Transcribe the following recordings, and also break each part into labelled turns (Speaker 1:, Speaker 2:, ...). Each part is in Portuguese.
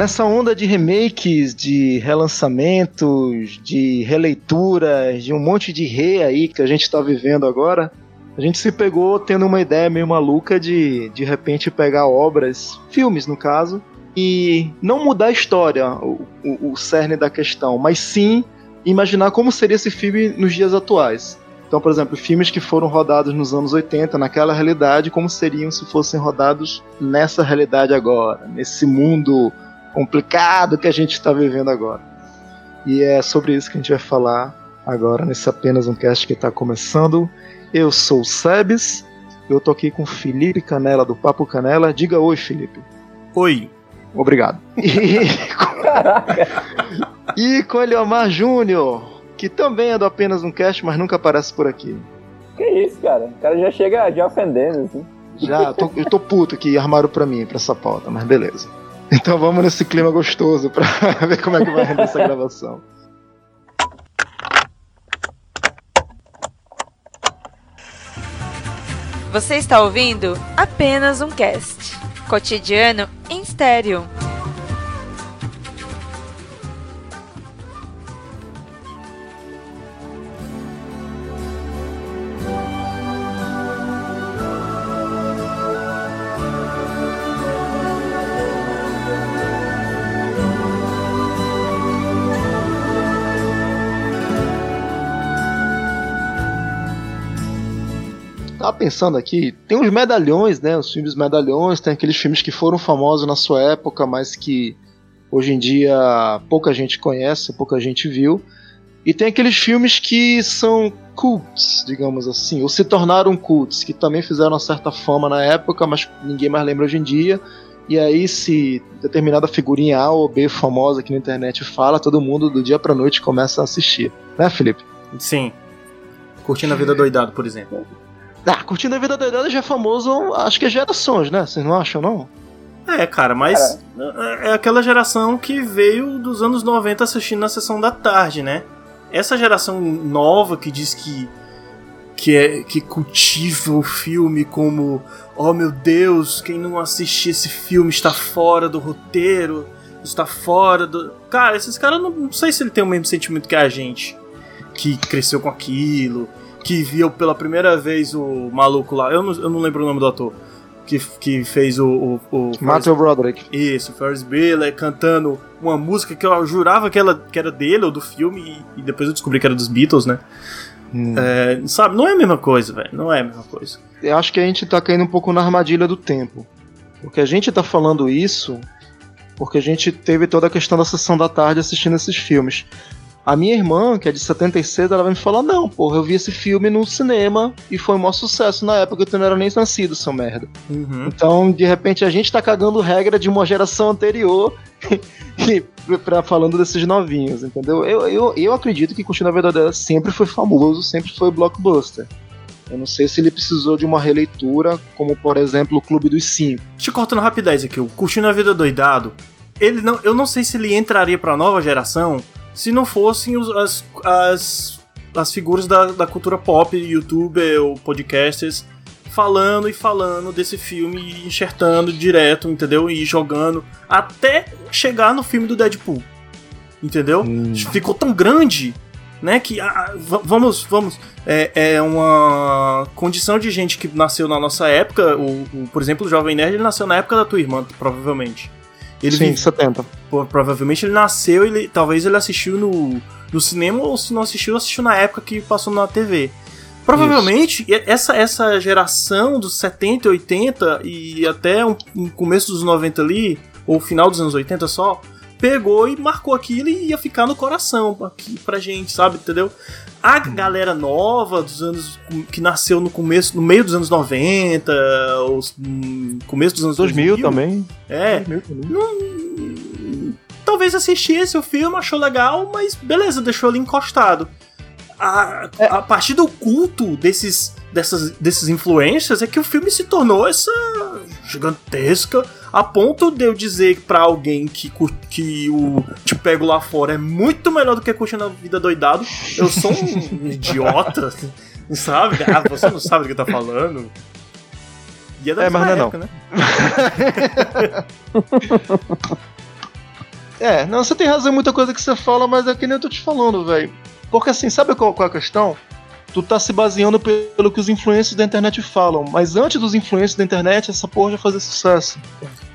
Speaker 1: Nessa onda de remakes, de relançamentos, de releituras, de um monte de re aí que a gente está vivendo agora, a gente se pegou tendo uma ideia meio maluca de de repente pegar obras, filmes no caso, e não mudar a história, o, o, o cerne da questão, mas sim imaginar como seria esse filme nos dias atuais. Então, por exemplo, filmes que foram rodados nos anos 80, naquela realidade, como seriam se fossem rodados nessa realidade agora, nesse mundo complicado que a gente está vivendo agora. E é sobre isso que a gente vai falar agora, nesse apenas um cast que está começando. Eu sou o Sebes, eu tô aqui com Felipe Canela do Papo Canela. Diga oi, Felipe.
Speaker 2: Oi.
Speaker 1: Obrigado. E, e com Eliomar Júnior que também é do apenas um cast, mas nunca aparece por aqui.
Speaker 3: Que isso, cara? O cara já chega já ofendendo, assim.
Speaker 1: Já, tô, eu tô puto que armaram pra mim, pra essa pauta, mas beleza. Então vamos nesse clima gostoso pra ver como é que vai render essa gravação.
Speaker 4: Você está ouvindo apenas um cast. Cotidiano em estéreo.
Speaker 1: Pensando aqui, tem uns medalhões, né? Os filmes medalhões, tem aqueles filmes que foram famosos na sua época, mas que hoje em dia pouca gente conhece, pouca gente viu. E tem aqueles filmes que são cults, digamos assim, ou se tornaram cults, que também fizeram uma certa fama na época, mas ninguém mais lembra hoje em dia. E aí, se determinada figurinha A ou B famosa aqui na internet fala, todo mundo do dia pra noite começa a assistir. Né, Felipe?
Speaker 2: Sim. Curtindo a vida doidado, por exemplo.
Speaker 1: Ah, Curtindo a Vida Doidada já é famoso, acho que é gerações, né? Vocês não acham, não?
Speaker 2: É, cara, mas é é aquela geração que veio dos anos 90 assistindo na sessão da tarde, né? Essa geração nova que diz que que é que cultiva o filme como, oh meu Deus, quem não assistir esse filme está fora do roteiro, está fora do. Cara, esses caras não, não sei se ele tem o mesmo sentimento que a gente, que cresceu com aquilo, que viu pela primeira vez o maluco lá, eu não, eu não lembro o nome do ator, que, que fez o. o, o
Speaker 1: Matthew Broderick.
Speaker 2: isso, Ferris Bueller cantando uma música que eu jurava que, ela, que era dele ou do filme e, e depois eu descobri que era dos Beatles, né?
Speaker 1: Hum.
Speaker 2: É, sabe, não é a mesma coisa, velho. Não é a mesma coisa.
Speaker 1: Eu acho que a gente tá caindo um pouco na armadilha do tempo. Porque a gente tá falando isso porque a gente teve toda a questão da sessão da tarde assistindo esses filmes. A minha irmã, que é de 76, ela vai me falar: Não, porra, eu vi esse filme no cinema e foi um maior sucesso na época que tu não era nem nascido, seu merda.
Speaker 2: Uhum.
Speaker 1: Então, de repente, a gente tá cagando regra de uma geração anterior pra, falando desses novinhos, entendeu? Eu, eu, eu acredito que Curtindo a Verdadeira sempre foi famoso, sempre foi blockbuster. Eu não sei se ele precisou de uma releitura, como por exemplo o Clube dos Cinco.
Speaker 2: Te cortando rapidez aqui, o Curtindo a Vida Doidado, ele não, eu não sei se ele entraria pra nova geração se não fossem os- as, as, as figuras da, da cultura pop, youtuber ou podcasters, falando e falando desse filme e enxertando direto, entendeu? E jogando até chegar no filme do Deadpool. Entendeu? Ficou tão grande, né? Que ah, v- vamos, vamos. É, é uma condição de gente que nasceu na nossa época. O, o- por exemplo, o Jovem Nerd ele nasceu na época da tua irmã, provavelmente. Ele
Speaker 1: Sim,
Speaker 2: vive-
Speaker 1: 70.
Speaker 2: Pô, provavelmente ele nasceu, ele talvez ele assistiu no, no cinema ou se não assistiu, assistiu na época que passou na TV. Provavelmente essa essa geração dos 70, 80 e até um, um começo dos 90 ali, ou final dos anos 80 só, pegou e marcou aquilo e ia ficar no coração aqui pra gente, sabe, entendeu? A galera nova dos anos que nasceu no começo, no meio dos anos 90, ou no começo dos anos
Speaker 1: 2000 também.
Speaker 2: É,
Speaker 1: 2000 também.
Speaker 2: não- talvez assistisse o filme, achou legal, mas beleza, deixou ali encostado. A, a partir do culto desses, dessas, desses influencers é que o filme se tornou essa gigantesca a ponto de eu dizer pra alguém que, que o Te Pego Lá Fora é muito melhor do que Curtindo a Vida Doidado. Eu sou um idiota, sabe? Ah, você não sabe do que tá falando. E é da
Speaker 1: É, mas não é
Speaker 2: época, né?
Speaker 1: É, não, você tem razão em muita coisa que você fala, mas é que nem eu tô te falando, velho. Porque assim, sabe qual, qual é a questão? Tu tá se baseando pelo que os influencers da internet falam, mas antes dos influencers da internet, essa porra já fazia sucesso.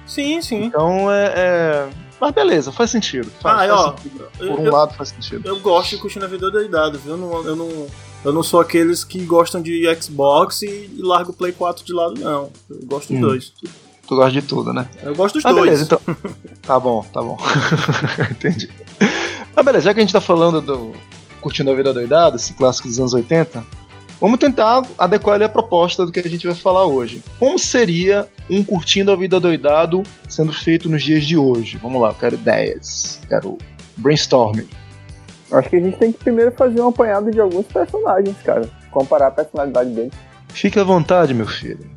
Speaker 2: Sim, sim.
Speaker 1: Então é. é... Mas beleza, faz sentido. Faz,
Speaker 2: Ah,
Speaker 1: faz
Speaker 2: ó,
Speaker 1: sentido. Por um
Speaker 2: eu-
Speaker 1: lado faz sentido.
Speaker 2: Eu gosto de curtir na vida doidado, viu? Eu não, eu, não, eu não sou aqueles que gostam de Xbox e, e largo o Play 4 de lado, não. Eu gosto dos
Speaker 1: Hum.
Speaker 2: dois.
Speaker 1: Tu gosta de tudo, né?
Speaker 2: Eu gosto dos
Speaker 1: Ah,
Speaker 2: dois.
Speaker 1: beleza, então. tá bom, tá bom. Entendi. Ah, beleza, já que a gente tá falando do Curtindo a Vida Doidada, esse clássico dos anos 80, vamos tentar adequar ele à proposta do que a gente vai falar hoje. Como seria um Curtindo a Vida Doidado sendo feito nos dias de hoje? Vamos lá, eu quero ideias, quero brainstorming.
Speaker 3: Acho que a gente tem que primeiro fazer um apanhado de alguns personagens, cara. Comparar a personalidade deles.
Speaker 1: Fique à vontade, meu filho.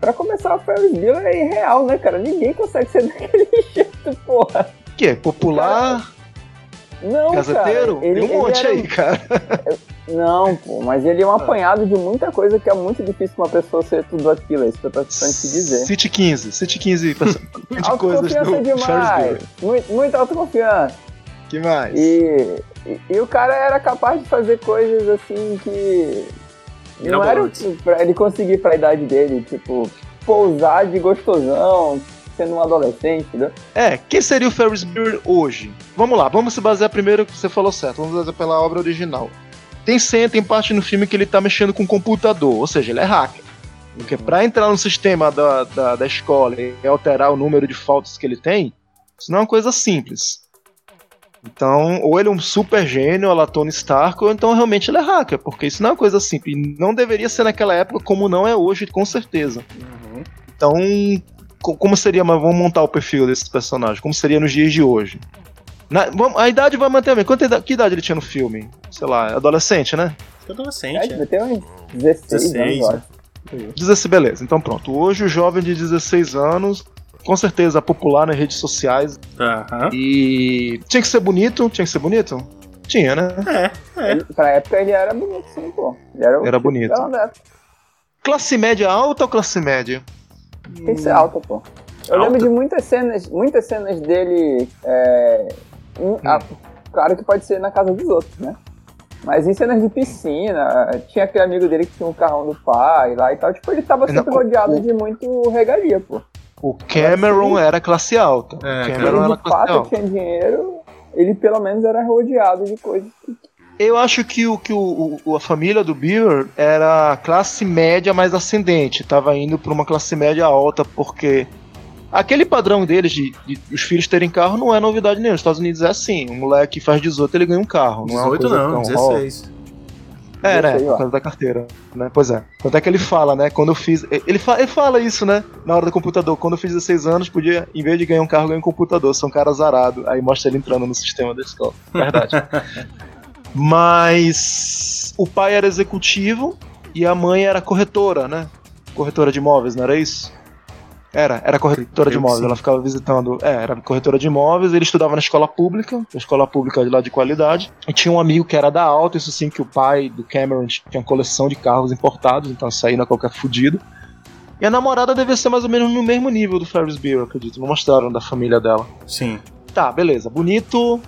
Speaker 3: Pra começar, o Ferris Bueller é irreal, né, cara? Ninguém consegue ser daquele jeito, porra.
Speaker 1: Que é popular,
Speaker 3: Não,
Speaker 1: caseteiro?
Speaker 3: cara. Ele,
Speaker 1: Tem um
Speaker 3: ele
Speaker 1: monte
Speaker 3: era-
Speaker 1: aí, cara.
Speaker 3: Não, pô, mas ele é um apanhado de muita coisa que é muito difícil uma pessoa ser tudo aquilo. É isso que eu tô tentando te dizer.
Speaker 1: City 15, City 15 perso- de coisas do
Speaker 3: demais. Muito, muita autoconfiança.
Speaker 1: Que mais?
Speaker 3: E, e, e o cara era capaz de fazer coisas assim que. Não era
Speaker 2: Mirabolantes.
Speaker 3: pra ele conseguir pra idade dele, tipo, pousar de gostosão, sendo um adolescente, entendeu?
Speaker 1: É, quem seria o Ferris Bueller hoje? Vamos lá, vamos se basear primeiro que você falou certo, vamos basear pela obra original. Tem cena, tem parte no filme que ele tá mexendo com o computador, ou seja, ele é hacker. Porque pra entrar no sistema da, da, da escola e alterar o número de faltas que ele tem, isso não é uma coisa simples. Então, ou ele é um super gênio, a la Tony Stark, ou então realmente ele é hacker, porque isso não é uma coisa simples. Não deveria ser naquela época como não é hoje, com certeza. Então, co- como seria, mas vamos montar o perfil desses personagens, como seria nos dias de hoje? Na- vamos- a idade vai manter a mesma. Quanta idade, que idade ele tinha no filme? Sei lá, adolescente, né?
Speaker 2: É adolescente.
Speaker 3: É,
Speaker 2: é.
Speaker 3: devia ter uns 16,
Speaker 2: 16,
Speaker 3: anos, acho.
Speaker 1: 16, beleza. Então pronto. Hoje o jovem de 16 anos, com certeza popular nas redes sociais.
Speaker 2: Aham.
Speaker 1: E tinha que ser bonito, tinha que ser bonito? Tinha, né?
Speaker 2: É, é.
Speaker 3: Ele- pra época ele era bonito, sim, pô. Ele era,
Speaker 1: Era
Speaker 3: tipo
Speaker 1: bonito. Classe média alta ou classe média?
Speaker 3: Tem que ser alta, pô. Eu
Speaker 2: Alta?
Speaker 3: lembro de muitas cenas, muitas cenas dele. É, em- ah, claro que pode ser na casa dos outros, né? Mas em cenas de piscina, tinha aquele amigo dele que tinha um carrão do pai lá e tal. Tipo, ele tava
Speaker 1: Não,
Speaker 3: sempre
Speaker 1: o-
Speaker 3: rodeado
Speaker 1: o-
Speaker 3: de muito regalia, pô.
Speaker 1: O Cameron era classe alta.
Speaker 2: É,
Speaker 1: o
Speaker 3: Ele
Speaker 1: Cameron era
Speaker 3: de
Speaker 1: classe
Speaker 3: fato
Speaker 1: alta.
Speaker 3: tinha dinheiro, ele pelo menos era rodeado de coisas.
Speaker 1: Eu acho que, o, que o, o- a família do Beaver era classe média mais ascendente. Tava indo pra uma classe média alta, porque aquele padrão deles de, de os filhos terem carro não é novidade nenhuma. Nos Estados Unidos é assim: um moleque faz 18, ele ganha um carro. Não é uma
Speaker 2: 18
Speaker 1: coisa
Speaker 2: não,
Speaker 1: tão, ó,
Speaker 2: 16.
Speaker 1: É, né?
Speaker 3: 16, ó.
Speaker 1: Por causa da carteira. Né? Pois é. Tanto é que ele fala, né? Quando eu fiz. Ele, fa- ele fala isso, né? Na hora do computador. Quando eu fiz 16 anos, podia, em vez de ganhar um carro, ganhar um computador. Sou um cara azarado. Aí mostra ele entrando no sistema da escola. Verdade. Mas. O pai era executivo e a mãe era corretora, né? Corretora de imóveis, não era isso? Era, era corretora de imóveis. Ela ficava visitando. É, era corretora de imóveis. Ele estudava na escola pública, a escola pública de lá de qualidade. E tinha um amigo que era da alta, isso sim, que o pai do Cameron tinha uma coleção de carros importados, então saía a qualquer fudido. E a namorada devia ser mais ou menos no mesmo nível do Ferris Bueller, acredito. Não mostraram da família dela.
Speaker 2: Sim.
Speaker 1: Tá, beleza. Bonito,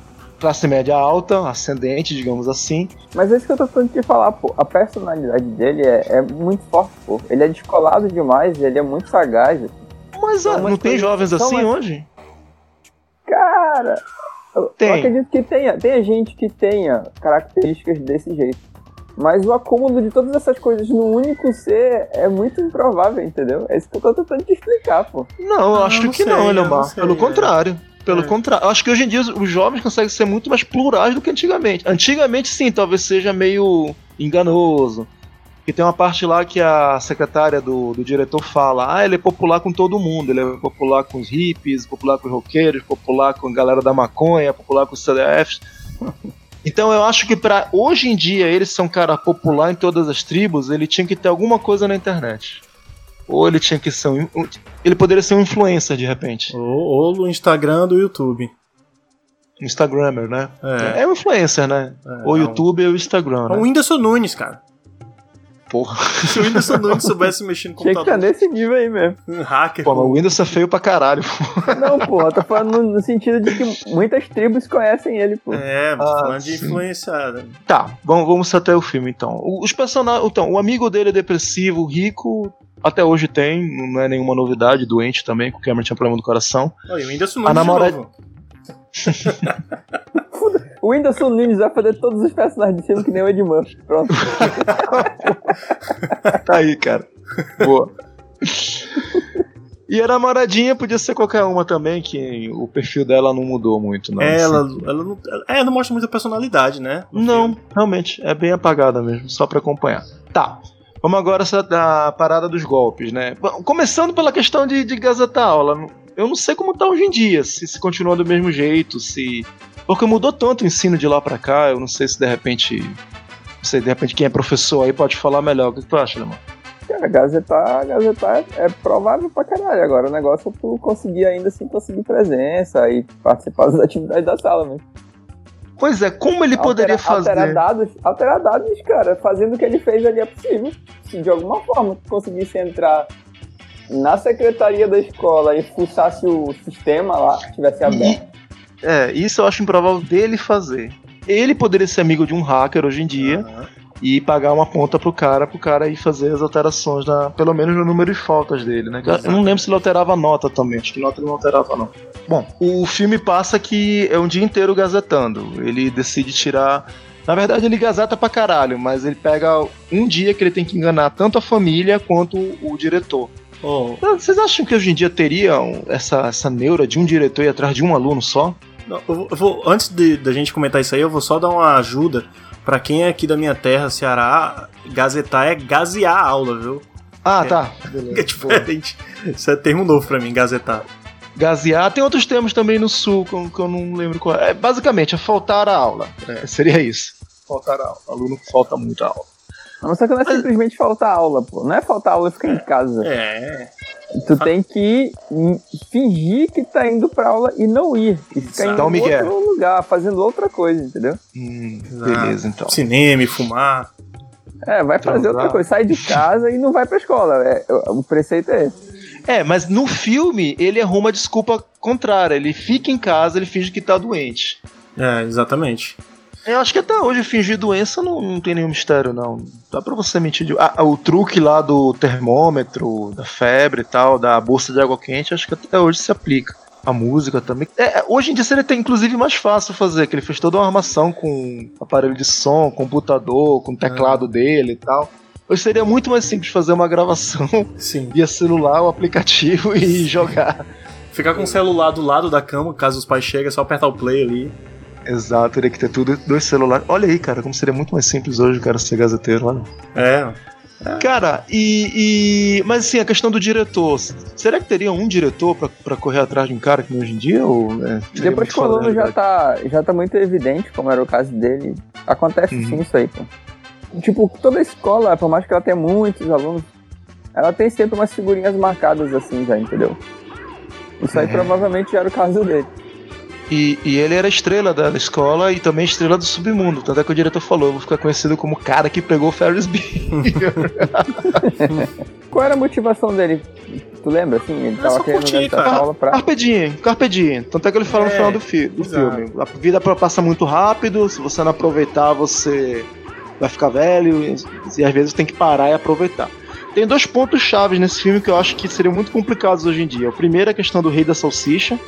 Speaker 1: classe média alta, ascendente, digamos assim.
Speaker 3: Mas é isso que eu tô tentando te falar, pô. A personalidade dele é, é muito forte, pô. Ele é descolado demais, ele é muito sagaz.
Speaker 1: Mas
Speaker 3: São
Speaker 1: ah,
Speaker 3: umas
Speaker 1: não tem jovens
Speaker 3: são
Speaker 1: assim hoje?
Speaker 3: Cara, eu,
Speaker 1: Tem.
Speaker 3: eu acredito que tenha, tenha gente que tenha características desse jeito. Mas o acúmulo de todas essas coisas num único ser é muito improvável, entendeu? É isso que eu tô tentando te explicar, pô.
Speaker 1: Não, eu
Speaker 2: Ah,
Speaker 1: acho
Speaker 2: não
Speaker 1: que
Speaker 2: sei,
Speaker 1: não, Leomar.
Speaker 2: não sei,
Speaker 1: Pelo
Speaker 2: é.
Speaker 1: contrário. Pelo
Speaker 2: É.
Speaker 1: contrário. Acho que hoje em dia os- jovens conseguem ser muito mais plurais do que antigamente. Antigamente, sim, talvez seja meio enganoso. Que tem uma parte lá que a secretária do, do diretor fala: ah, ele é popular com todo mundo. Ele é popular com os hippies, popular com os roqueiros, popular com a galera da maconha, popular com os CDFs. Então eu acho que pra hoje em dia ele ser um cara popular em todas as tribos, ele tinha que ter alguma coisa na internet. Ou ele tinha que ser um. um- Ele poderia ser um influencer de repente.
Speaker 2: Ou, ou no Instagram do YouTube.
Speaker 1: Instagrammer, né?
Speaker 2: É.
Speaker 1: É um influencer, né?
Speaker 2: É,
Speaker 1: ou
Speaker 2: é um-
Speaker 1: YouTube ou Instagram,
Speaker 2: É
Speaker 1: né?
Speaker 2: o Whindersson Nunes, cara.
Speaker 1: Porra.
Speaker 2: Se o Whindersson Nunes soubesse mexer no
Speaker 3: Tinha que estar
Speaker 2: computador,
Speaker 3: nesse nível aí mesmo.
Speaker 2: um hacker.
Speaker 1: Pô, mas o Windows é feio pra caralho.
Speaker 3: Não, porra, tô falando no, sentido de que muitas tribos conhecem ele, pô.
Speaker 2: É,
Speaker 1: Ah,
Speaker 2: falando de
Speaker 1: sim.
Speaker 2: influenciar.
Speaker 1: Tá, vamos, vamos até o filme então. O- Os personagens. Então, o amigo dele é depressivo, rico. Até hoje tem, não é nenhuma novidade, doente também, que o Cameron tinha problema do coração.
Speaker 2: Olha, o Whindersson
Speaker 1: A
Speaker 2: Nunes de
Speaker 1: namorada-
Speaker 2: novo.
Speaker 3: O Whindersson Nunes vai fazer todos os personagens de filme que nem o Ed Murphy. Pronto.
Speaker 1: Tá aí, cara. Boa. E a namoradinha podia ser qualquer uma também, que o perfil dela não mudou muito, não.
Speaker 2: É, ela,
Speaker 1: assim.
Speaker 2: ela, não, é, não mostra muita personalidade, né?
Speaker 1: Não,
Speaker 2: filme.
Speaker 1: realmente, é bem apagada mesmo, só pra acompanhar. Tá. Vamos agora da parada dos golpes, né? Começando pela questão de, de gazetar aula. Eu não sei como tá hoje em dia, se, se continua do mesmo jeito, se. Porque mudou tanto o ensino de lá pra cá, eu não sei se de repente. Não sei, de repente quem é professor aí pode falar melhor. O que tu acha, Lemão?
Speaker 3: Cara, gazetar, gazetar é, é provável pra caralho. Agora o negócio é tu conseguir ainda assim conseguir presença e participar das atividades da sala mesmo.
Speaker 1: Pois é, como ele poderia
Speaker 3: Altera-
Speaker 1: fazer?
Speaker 3: Alterar dados, alterar dados, cara, fazendo o que ele fez ali é possível. Se de alguma forma tu conseguisse entrar na secretaria da escola e fuçasse o sistema lá, tivesse aberto.
Speaker 1: É, isso eu acho improvável dele fazer. Ele poderia ser amigo de um hacker hoje em dia
Speaker 2: Aham.
Speaker 1: E pagar uma conta pro cara, pro cara ir fazer as alterações, na, pelo menos no número de faltas dele, né? Eu não lembro se ele alterava a nota também, acho que nota ele não alterava, não. Bom, o filme passa que é um dia inteiro gazetando. Ele decide tirar. Na verdade, ele gazeta pra caralho, mas ele pega um dia que ele tem que enganar tanto a família quanto o diretor.
Speaker 2: Oh,
Speaker 1: Vocês acham que hoje em dia teriam essa, essa neura de um diretor ir atrás de um aluno só?
Speaker 2: não, eu vou, eu vou- antes da gente comentar isso aí, eu vou só dar uma ajuda pra quem é aqui da minha terra, Ceará. Gazetar é gazear a aula, viu?
Speaker 1: Ah,
Speaker 2: É.
Speaker 1: tá.
Speaker 2: É
Speaker 1: Beleza. Boa.
Speaker 2: diferente. Isso é termo novo pra mim, gazetar.
Speaker 1: Gazear. Tem outros termos também no sul que eu, não lembro qual é. Basicamente, é faltar a aula. É, seria isso. Faltar a aula. O aluno falta muito a aula.
Speaker 3: A não ser que não é simplesmente faltar aula, pô. Não é faltar aula e ficar em casa.
Speaker 2: É.
Speaker 3: Tu tem que fingir que tá indo pra aula e não ir. E ficar
Speaker 1: um
Speaker 3: em
Speaker 1: migué.
Speaker 3: outro lugar, fazendo outra coisa, entendeu?
Speaker 1: Hum, beleza, então.
Speaker 2: Cinema, fumar.
Speaker 3: É, vai fazer
Speaker 1: Transar.
Speaker 3: outra coisa. Sai de casa e não vai pra escola. É, o o preceito é esse.
Speaker 1: É, mas no filme ele arruma a desculpa contrária. Ele fica em casa, ele finge que tá doente.
Speaker 2: É, exatamente.
Speaker 1: Eu acho que até hoje fingir doença não, não tem nenhum mistério, não. Dá pra você mentir. De... Ah, o truque lá do termômetro, da febre e tal, da bolsa de água quente, acho que até hoje se aplica. A música também. É, hoje em dia seria até inclusive mais fácil fazer, que ele fez toda uma armação com aparelho de som, computador, com teclado dele e tal. Hoje seria muito mais simples fazer uma gravação
Speaker 2: Sim.
Speaker 1: via celular, o aplicativo e jogar.
Speaker 2: Ficar com o celular do lado da cama, caso os pais cheguem, é só apertar o play ali.
Speaker 1: Exato, teria que ter tudo, dois celulares. Olha aí, cara, como seria muito mais simples hoje o cara ser gazeteiro, olha.
Speaker 2: É.
Speaker 1: Cara, e, e- Mas assim, a questão do diretor. Será que teria um diretor pra, pra correr atrás de um cara que hoje em dia? Ou, é,
Speaker 3: Depois que o aluno já tá, já tá muito evidente, como era o caso dele, acontece
Speaker 1: Uhum.
Speaker 3: sim isso aí, pô. Tipo, toda escola, por mais que ela tenha muitos alunos, ela tem sempre umas figurinhas marcadas assim já, entendeu? Isso aí
Speaker 1: É.
Speaker 3: provavelmente já era o caso dele.
Speaker 1: E, e ele era estrela da escola e também estrela do submundo. Tanto é que o diretor falou: eu vou ficar conhecido como o cara que pegou o Ferris Bueller.
Speaker 3: Qual era a motivação dele? Tu lembra, assim? Ele tava querendo
Speaker 2: curtir, cara.
Speaker 3: aula pra...
Speaker 1: Carpe diem, carpe diem. Tanto é que ele fala no
Speaker 2: É,
Speaker 1: final do, fi do filme. A vida passa muito rápido, se você não aproveitar, você vai ficar velho e, e às vezes tem que parar e aproveitar. Tem dois pontos chaves nesse filme que eu acho que seriam muito complicados hoje em dia. O primeiro é a questão do rei da salsicha,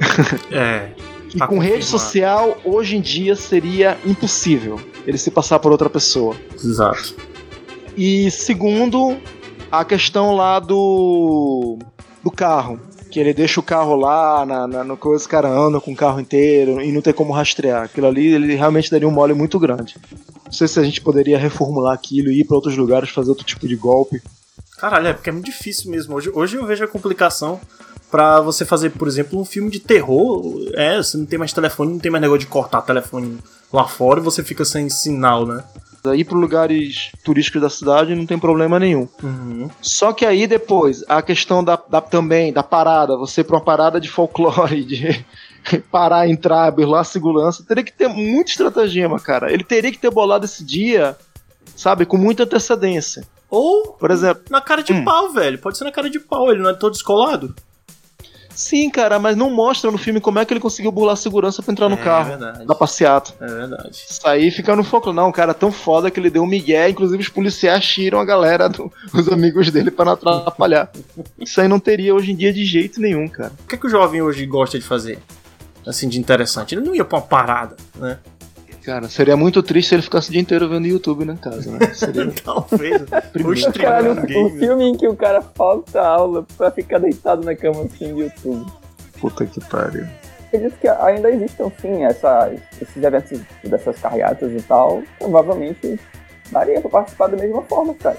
Speaker 2: É.
Speaker 1: que
Speaker 2: Tá
Speaker 1: com rede social hoje em dia seria impossível ele se passar por outra pessoa.
Speaker 2: Exato.
Speaker 1: E segundo, a questão lá do do carro. Que ele deixa o carro lá, na, na no coisa, os caras andam com o carro inteiro e não tem como rastrear. Aquilo ali, ele realmente daria um mole muito grande. Não sei se a gente poderia reformular aquilo e ir para outros lugares fazer outro tipo de golpe.
Speaker 2: Caralho, é porque é muito difícil mesmo. Hoje, hoje eu vejo a complicação pra você fazer, por exemplo, um filme de terror. É, você não tem mais telefone, não tem mais negócio de cortar telefone lá fora e você fica sem sinal, né?
Speaker 1: Ir para lugares turísticos da cidade não tem problema nenhum.
Speaker 2: Uhum.
Speaker 1: Só que aí depois, a questão da, da- também da parada, você pra uma parada de folclore, de parar, entrar, burlar a segurança, teria que ter muita estratagema, cara. Ele teria que ter bolado esse dia sabe? Com muita antecedência.
Speaker 2: Ou
Speaker 1: Por exemplo,
Speaker 2: na cara de
Speaker 1: Hum.
Speaker 2: pau, velho. Pode ser na cara de pau, ele não é todo descolado.
Speaker 1: Sim, cara, mas não mostra no filme como é que ele conseguiu burlar a segurança pra entrar no
Speaker 2: é
Speaker 1: carro
Speaker 2: verdade.
Speaker 1: da passeata.
Speaker 2: É verdade.
Speaker 1: Isso aí fica no foco. Não, o cara é tão foda que ele deu um migué, inclusive os policiais tiram a galera, do- os amigos dele pra não atrapalhar. Isso aí não teria hoje em dia de jeito nenhum, cara.
Speaker 2: O que, é que o jovem hoje gosta de fazer? Assim, de interessante. Ele não ia pra uma parada, né?
Speaker 1: Cara, seria muito triste se ele ficasse o dia inteiro vendo YouTube na casa, né? Seria
Speaker 2: Talvez.
Speaker 3: Caralho,
Speaker 2: um
Speaker 3: um
Speaker 2: game.
Speaker 3: filme em que o cara falta aula pra ficar deitado na cama assim no YouTube.
Speaker 1: puta que pariu.
Speaker 3: Acredito que ainda existam sim essa, esses eventos dessas carreatas e tal. Provavelmente daria pra participar da mesma forma, cara.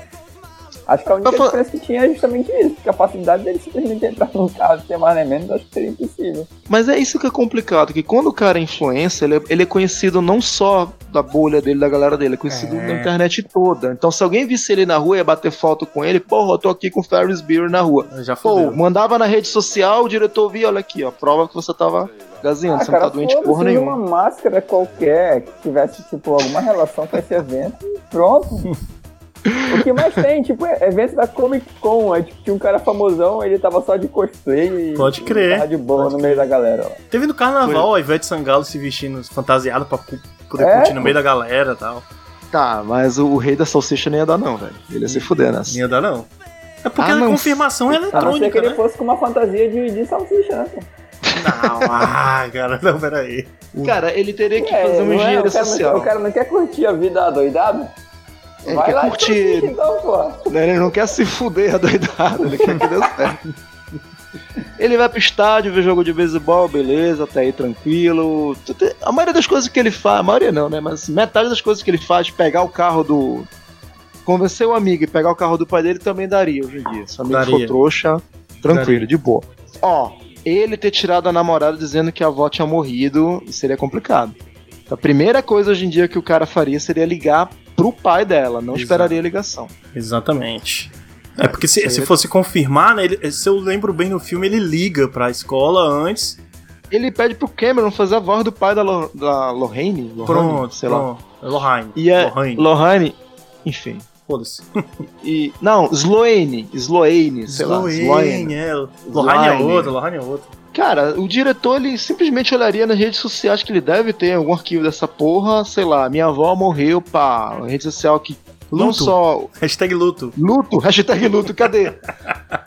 Speaker 3: Acho que a única diferença que tinha é justamente isso, porque a facilidade dele simplesmente entrar num carro sem mais nem menos, acho que seria impossível.
Speaker 1: Mas é isso que é complicado, que quando o cara é influencer, ele é, ele é conhecido não só da bolha dele, da galera dele, é conhecido
Speaker 2: É.
Speaker 1: na internet toda. Então se alguém visse ele na rua e bater foto com ele, porra, eu tô aqui com o Ferris Bueller na rua.
Speaker 2: Já
Speaker 1: Pô, mandava na rede social, o diretor via, olha aqui, ó, prova que você tava gazeando, você não tá doente porra
Speaker 3: usa
Speaker 1: nenhuma.
Speaker 3: uma máscara qualquer que tivesse, tipo, alguma relação com esse evento e pronto. O que mais tem, tipo, é evento da Comic Con, aí tipo, tinha um cara famosão, ele tava só de cosplay e
Speaker 2: Pode crer,
Speaker 3: tava de boa
Speaker 2: pode
Speaker 3: no meio da galera. ó.
Speaker 2: Teve no carnaval a Ivete Sangalo se vestindo fantasiada pra poder
Speaker 3: É,
Speaker 2: curtir no meio da galera e tal.
Speaker 1: Tá, mas o, o rei da salsicha nem ia dar não, velho. Ele ia se fuder nessa.
Speaker 2: Não ia dar, não. É porque
Speaker 1: Ah,
Speaker 2: a confirmação é
Speaker 3: A não ser que
Speaker 2: eletrônica,
Speaker 3: ele
Speaker 2: né?
Speaker 3: fosse com uma fantasia de, de salsicha, né?
Speaker 2: Não, ah, cara, não, peraí.
Speaker 1: Cara, ele teria que
Speaker 3: É,
Speaker 1: fazer uma
Speaker 3: não é?
Speaker 1: engenharia
Speaker 3: o, cara não,
Speaker 1: social.
Speaker 3: o cara não quer curtir a vida adoidada?
Speaker 1: Ele
Speaker 3: Vai
Speaker 1: quer
Speaker 3: lá
Speaker 1: curtir-
Speaker 3: e curte, então, pô.
Speaker 1: Ele não quer se fuder adoidado, ele quer que dê certo. Ele vai pro estádio ver jogo de beisebol, beleza, até aí tranquilo. A maioria das coisas que ele faz, a maioria não, né? Mas metade das coisas que ele faz, pegar o carro do. Convencer o amigo e pegar o carro do pai dele também daria hoje em dia. Se o amigo
Speaker 2: Daria.
Speaker 1: for trouxa, tranquilo,
Speaker 2: Daria.
Speaker 1: de boa. Ó, ele ter tirado a namorada dizendo que a avó tinha morrido seria complicado. A primeira coisa hoje em dia que o cara faria seria ligar pro pai dela, não
Speaker 2: Exato.
Speaker 1: esperaria a ligação.
Speaker 2: Exatamente. É porque se, se
Speaker 1: é-
Speaker 2: fosse confirmar, né, ele- se eu lembro bem no filme, ele liga pra escola antes.
Speaker 1: Ele pede pro Cameron fazer a voz do pai da, Lo, da Lorraine, Lorraine,
Speaker 2: Pronto,
Speaker 1: sei lá.
Speaker 2: pronto. É Lohane.
Speaker 1: E é
Speaker 2: Lohane.
Speaker 1: Lorraine, enfim.
Speaker 2: Foda-se.
Speaker 1: E não, Sloane, Sloane, sei lá,
Speaker 2: Sloane,
Speaker 1: Sloane.
Speaker 2: é. Lohane é
Speaker 1: Sloane.
Speaker 2: outra, Lohane é outra.
Speaker 1: Cara, o diretor ele simplesmente olharia nas redes sociais que ele deve ter algum arquivo dessa porra, sei lá, minha avó morreu, pá, rede social que não
Speaker 2: Luto.
Speaker 1: só
Speaker 2: Hashtag luto.
Speaker 1: luto, hashtag luto, cadê?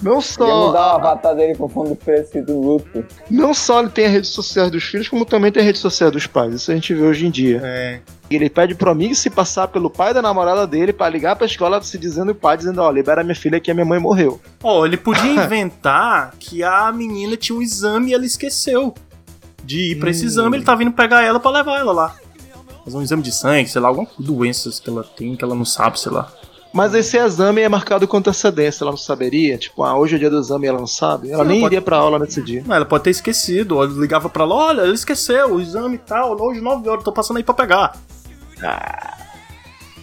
Speaker 1: Não
Speaker 3: Ia
Speaker 1: só
Speaker 3: mudar o avatar dele com fundo preto do luto.
Speaker 1: não só ele tem as redes sociais dos filhos, como também tem a rede social dos pais. Isso a gente vê hoje em dia.
Speaker 2: É.
Speaker 1: Ele pede pro amigo se passar pelo pai da namorada dele pra ligar pra escola se dizendo o pai, dizendo, ó, libera minha filha que a minha mãe morreu.
Speaker 2: Ó, ele podia inventar que a menina tinha um exame e ela esqueceu de ir pra esse
Speaker 1: Hum.
Speaker 2: exame. Ele tá vindo pegar ela pra levar ela lá. Fazer um exame de sangue, sei lá, alguma doenças que ela tem que ela não sabe, sei lá.
Speaker 1: Mas esse exame é marcado com antecedência, ela não saberia? Tipo, ah, hoje é dia do exame e ela não sabe? Ela
Speaker 2: Sim,
Speaker 1: nem
Speaker 2: ela pode-
Speaker 1: iria pra aula nesse dia.
Speaker 2: Não, ela pode ter esquecido. Ou ligava pra ela, olha, ele esqueceu o exame e tal. Hoje 9 horas, tô passando aí pra pegar.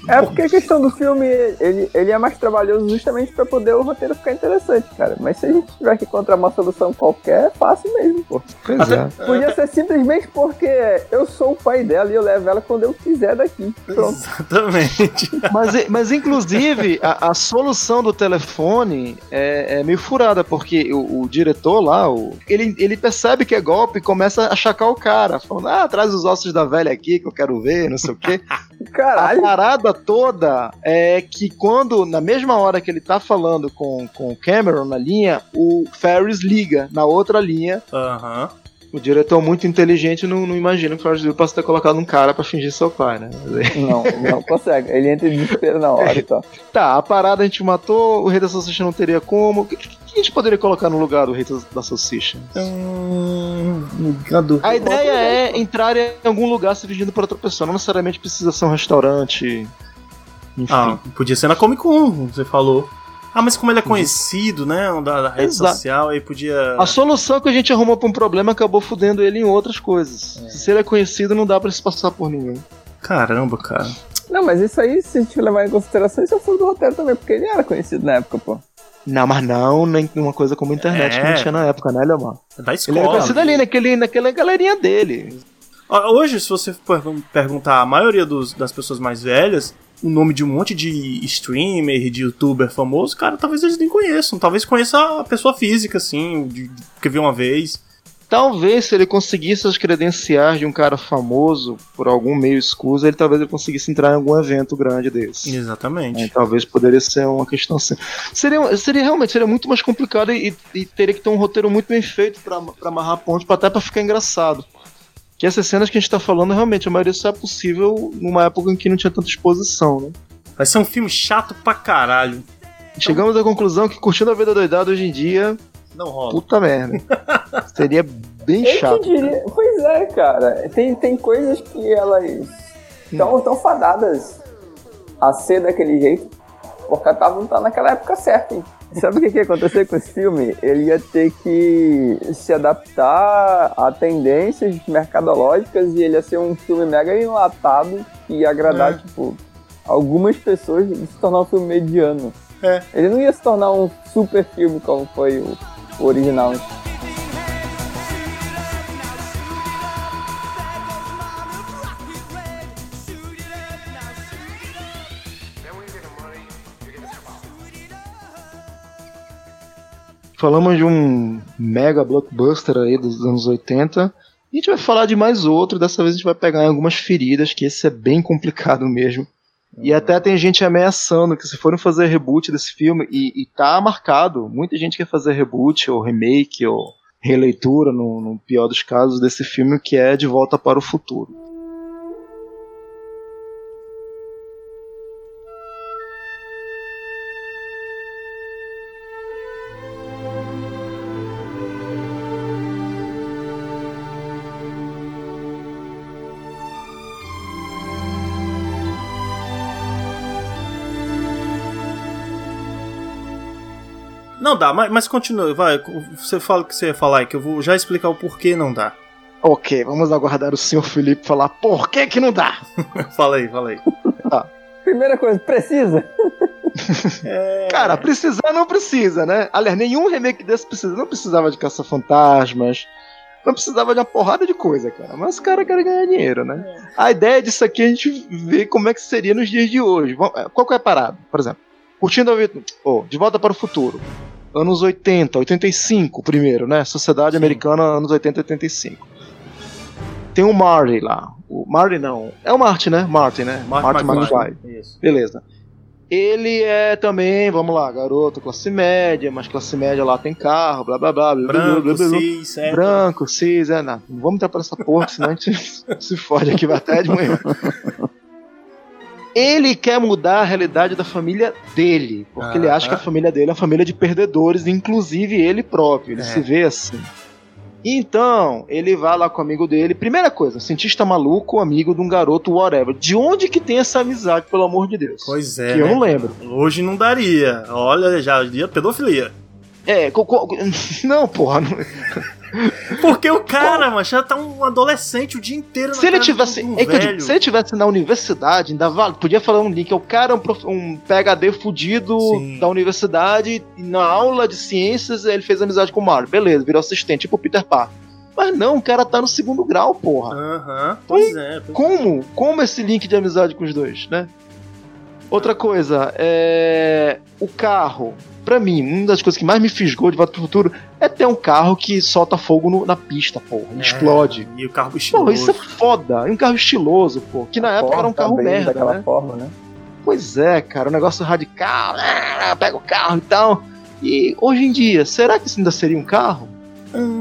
Speaker 3: É porque a questão do filme, ele, ele é mais trabalhoso justamente pra poder o roteiro ficar interessante, cara. Mas se a gente tiver que encontrar uma solução qualquer, é fácil mesmo, pô.
Speaker 1: Pois é.
Speaker 3: Podia ser simplesmente porque eu sou o pai dela e eu levo ela quando eu quiser daqui. Pronto.
Speaker 2: Exatamente.
Speaker 1: Mas, mas inclusive, a, a solução do telefone é, é meio furada, porque o, o diretor lá, o, ele, ele percebe que é golpe e começa a achacar o cara, falando, ah, traz os ossos da velha aqui que eu quero ver, não sei o quê. A
Speaker 3: Caralho.
Speaker 1: parada toda é que quando, na mesma hora que ele tá falando com, com o Cameron na linha, o Ferris liga na outra linha.
Speaker 2: Aham.
Speaker 1: O diretor muito inteligente não, não imagina que o Ferris Bueller possa ter colocado um cara pra fingir seu pai, né?
Speaker 3: Não, não consegue. Ele entra em desespero na hora e tal.
Speaker 1: Tá, a parada a gente matou, o Rei da Salsicha não teria como. O que, a gente poderia colocar no lugar do Rei da Salsicha?
Speaker 2: Hum, ligado.
Speaker 1: A ideia é entrar em algum lugar se fingindo pra outra pessoa, não necessariamente precisa ser um restaurante. Enfim.
Speaker 2: Ah, podia ser na Comic Con, você falou. Ah, mas como ele é conhecido, né? Da, da rede
Speaker 1: Exato.
Speaker 2: social, aí podia.
Speaker 1: A solução que a gente arrumou pra um problema acabou fudendo ele em outras coisas. Se ele é conhecido, não dá pra se passar por ninguém.
Speaker 2: Caramba, cara.
Speaker 3: Não, mas isso aí, se a gente levar em consideração, isso é furo do roteiro também, porque ele era conhecido na época, pô.
Speaker 1: Não, mas não, nem uma coisa como a internet que
Speaker 2: É.
Speaker 1: não tinha na época, né, Leomar?
Speaker 2: É da
Speaker 1: Ele
Speaker 2: escola.
Speaker 1: era conhecido ali naquele, naquela galerinha dele.
Speaker 2: Hoje, se você per- perguntar a maioria dos- das pessoas mais velhas, o nome de um monte de streamer, de youtuber famoso, cara, talvez eles nem conheçam. Talvez conheça a pessoa física, assim, de, de, que viu uma vez.
Speaker 1: Talvez se ele conseguisse as credenciais de um cara famoso por algum meio escuso, ele talvez ele conseguisse entrar em algum evento grande desse.
Speaker 2: Exatamente.
Speaker 1: É, talvez poderia ser uma questão assim. Seria, seria realmente seria muito mais complicado e, e teria que ter um roteiro muito bem feito para amarrar pontos, até para ficar engraçado. Que essas cenas que a gente tá falando, realmente, a maioria só é possível numa época em que não tinha tanta exposição, né?
Speaker 2: Vai ser um filme chato pra caralho.
Speaker 1: Chegamos à conclusão que curtindo a vida doidada hoje em dia
Speaker 2: não rola.
Speaker 1: Puta merda. Seria bem Eu chato.
Speaker 3: Diria, pois é, cara. Tem, tem coisas que elas estão hum. tão fadadas a ser daquele jeito porque estavam tá naquela época certa. Hein? Sabe o que, que ia acontecer com esse filme? Ele ia ter que se adaptar a tendências mercadológicas e ele ia ser um filme mega enlatado e ia agradar, é. tipo, algumas pessoas e se tornar um filme mediano. É. Ele não ia se tornar um super filme como foi o original.
Speaker 1: Falamos de um mega blockbuster aí dos anos 80. E a gente vai falar de mais outro. Dessa vez a gente vai pegar algumas feridas, que esse é bem complicado mesmo. E até tem gente ameaçando que se forem fazer reboot desse filme, e, e tá marcado, muita gente quer fazer reboot, ou remake, ou releitura, no, no pior dos casos, desse filme que é De Volta para o Futuro.
Speaker 2: Não dá, mas, mas continua, vai. Você fala o que você ia falar aí, que eu vou já explicar o porquê não dá.
Speaker 1: Ok, vamos aguardar o senhor Felipe falar por que que não dá.
Speaker 2: fala aí, fala aí.
Speaker 3: Tá. Primeira coisa, precisa.
Speaker 1: é... Cara, precisar não precisa, né? Aliás, nenhum remake desse precisa. Não precisava de caça-fantasmas. Não precisava de uma porrada de coisa, cara. Mas os caras querem ganhar dinheiro, né? É. A ideia disso aqui é a gente ver como é que seria nos dias de hoje. Qual que é a parada? Por exemplo, curtindo a vida. Oh, de volta para o futuro anos 80, 85 primeiro, né? Sociedade Sim. Americana, anos 80 e 85. Tem o Marty lá. O Marty não. É o Marty, né? Marty, né? Marty, Marty McFly. Isso. Beleza. Ele é também, vamos lá, garoto, classe média, mas classe média lá tem carro, blá blá blá.
Speaker 2: Branco, blá, blá, blá, cis, certo.
Speaker 1: Branco, cis, é, não. Não vamos entrar pra essa porra, senão a gente se fode aqui, vai até de manhã. Ele quer mudar a realidade da família dele, porque ah, ele acha ah. que a família dele é uma família de perdedores, inclusive ele próprio, ele é. se vê assim. Então, ele vai lá com o amigo dele. Primeira coisa, cientista maluco, amigo de um garoto, whatever. De onde que tem essa amizade, pelo amor de Deus?
Speaker 2: Pois é.
Speaker 1: Que né? eu não lembro.
Speaker 2: Hoje não daria. Olha, já ia pedofilia.
Speaker 1: É, não, porra. Não...
Speaker 2: Porque o cara, mano, já tá um adolescente o dia inteiro
Speaker 1: se ele tivesse, um, é digo, Se ele tivesse na universidade, ainda vale, podia falar um link. O cara é um, um PHD fudido Sim. da universidade, e na aula de ciências ele fez amizade com o Mario. Beleza, virou assistente, tipo Peter Parker. Mas não, o cara tá no segundo grau, porra.
Speaker 2: Aham, uhum, pois, é,
Speaker 1: pois como? É. Como esse link de amizade com os dois, né? Outra coisa, é. O carro para mim, uma das coisas que mais me fisgou de Volta pro Futuro é ter um carro que solta fogo no, na pista, pô. É, explode.
Speaker 2: E o carro estiloso. Pô,
Speaker 1: isso é foda. E um carro estiloso, pô. Que na A época era um carro merda,
Speaker 3: daquela
Speaker 1: né?
Speaker 3: forma, né?
Speaker 1: Pois é, cara. Um negócio radical. Ah, pega o carro e tal. E hoje em dia, será que isso ainda seria um carro?
Speaker 2: Hum,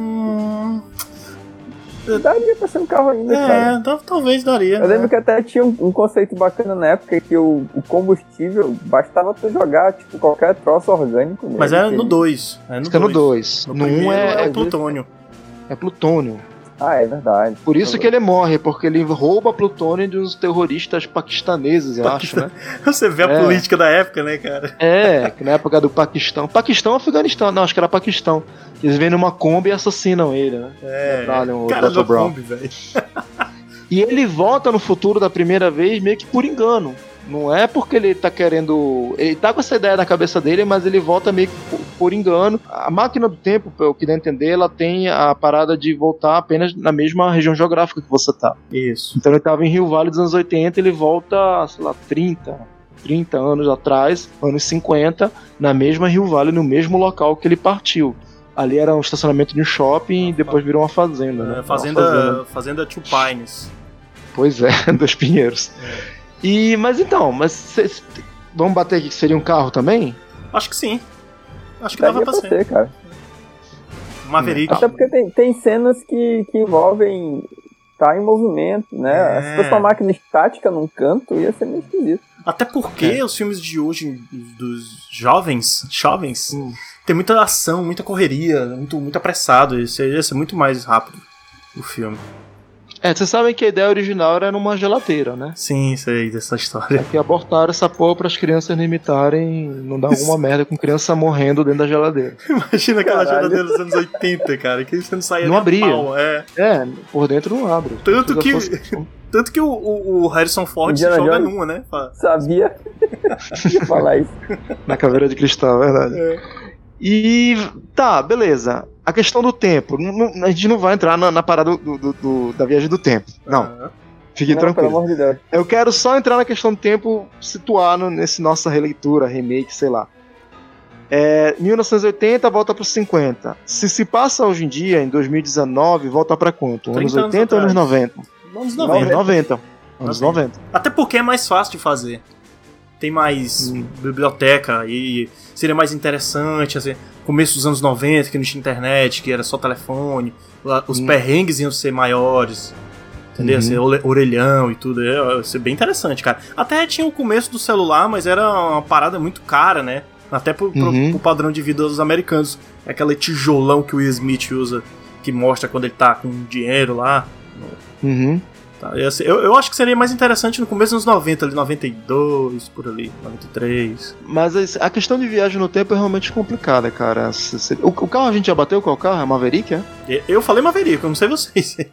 Speaker 3: Daria pra ser um carro ainda,
Speaker 2: é,
Speaker 3: cara.
Speaker 2: talvez daria.
Speaker 3: Eu né? lembro que até tinha um, um, conceito bacana na época que o, o, combustível bastava tu jogar, tipo, qualquer troço orgânico.
Speaker 2: Mesmo, Mas era no 2.
Speaker 1: É no 2. No 1 um é,
Speaker 2: é, plutônio.
Speaker 1: É plutônio.
Speaker 3: Ah, é verdade.
Speaker 1: Por isso que ele morre, porque ele rouba plutônio de uns terroristas paquistaneses, eu Paquistan... acho, né?
Speaker 2: Você vê a é. política da época, né, cara?
Speaker 1: É, que na época do Paquistão. Paquistão ou Afeganistão? Não, acho que era Paquistão. Eles vêm numa Kombi e assassinam ele, né?
Speaker 2: É, o cara do Kombi, velho.
Speaker 1: e ele volta no futuro da primeira vez meio que por engano. Não é porque ele tá querendo. Ele tá com essa ideia na cabeça dele, mas ele volta meio que por, por engano. A máquina do tempo, pelo que dá a entender, ela tem a parada de voltar apenas na mesma região geográfica que você tá.
Speaker 2: Isso.
Speaker 1: Então ele tava em Rio Vale dos anos 80, ele volta, sei lá, 30, 30 anos atrás, anos 50, na mesma Rio Vale, no mesmo local que ele partiu. Ali era um estacionamento de um shopping e depois virou uma fazenda, né?
Speaker 2: É,
Speaker 1: Uma
Speaker 2: fazenda, fazenda Two Pines.
Speaker 1: Pois é, dos Pinheiros. E, mas então, mas cê- cê- vamos bater aqui que seria um carro também?
Speaker 2: Acho que sim. Acho que dava
Speaker 3: Daria
Speaker 2: pra
Speaker 3: pra
Speaker 2: ser.
Speaker 3: ser, cara.
Speaker 2: Maverick.
Speaker 3: Até porque tem, tem cenas que, que envolvem tá em movimento, né?
Speaker 2: É.
Speaker 3: Se fosse uma máquina estática num canto, ia ser meio esquisito.
Speaker 2: Até porque os filmes de hoje, dos jovens, jovens,
Speaker 1: Hum.
Speaker 2: tem muita ação, muita correria, muito, muito apressado. Isso ia ser muito mais rápido o filme.
Speaker 1: É, vocês sabem que a ideia original era numa geladeira, né?
Speaker 2: Sim, sei dessa história.
Speaker 1: É que abortaram essa porra para as crianças não imitarem, não dar alguma merda com criança morrendo dentro da geladeira.
Speaker 2: Imagina aquela
Speaker 3: Caralho.
Speaker 2: geladeira dos anos 80, cara, que você não saía
Speaker 1: Não abria.
Speaker 2: pau, é.
Speaker 1: É, por dentro não abre.
Speaker 2: Tanto que- Tanto que o, o- o Harrison Ford se joga
Speaker 3: Jones?
Speaker 2: numa, né?
Speaker 3: Sabia? ia falar isso.
Speaker 1: Na caveira de cristal, é verdade.
Speaker 2: É.
Speaker 1: E tá, beleza. A questão do tempo. não- a gente não vai entrar na, na parada do, do- do- da viagem do tempo. Não,
Speaker 2: "Ah,
Speaker 1: fiquem
Speaker 3: Não, amor de Deus.
Speaker 1: Eu quero só entrar na questão do tempo, situar no, nesse nossa releitura, remake, sei lá. É, 1980 volta para 50. Se se passa hoje em dia, em 2019, volta para quanto? Anos
Speaker 2: 30 anos
Speaker 1: 80 ou anos
Speaker 2: atrás.
Speaker 1: 90?
Speaker 2: Anos
Speaker 1: Anos
Speaker 2: 90.
Speaker 1: 90. Anos 90.
Speaker 2: Até porque é mais fácil de fazer. Tem mais
Speaker 1: Hum.
Speaker 2: biblioteca e seria mais interessante, assim, começo dos anos 90, que não tinha internet, que era só telefone, os
Speaker 1: Hum.
Speaker 2: perrengues iam ser maiores. Entendeu?
Speaker 1: Uhum.
Speaker 2: Ole- orelhão e tudo. Ia ser bem interessante, cara. Até tinha o começo do celular, mas era uma parada muito cara, né? Até pro, pro-
Speaker 1: Uhum.
Speaker 2: pro padrão de vida dos americanos. Aquele tijolão que o Will Smith usa, que mostra quando ele tá com dinheiro lá.
Speaker 1: Uhum.
Speaker 2: Tá, ser- eu, eu acho que seria mais interessante no começo dos 90, ali, 92, por ali, 93.
Speaker 1: Mas as- a questão de viagem no tempo é realmente complicada, cara. O, o carro a gente já bateu qual carro? É Maverick, é?
Speaker 2: Eu falei Maverick, eu não sei vocês.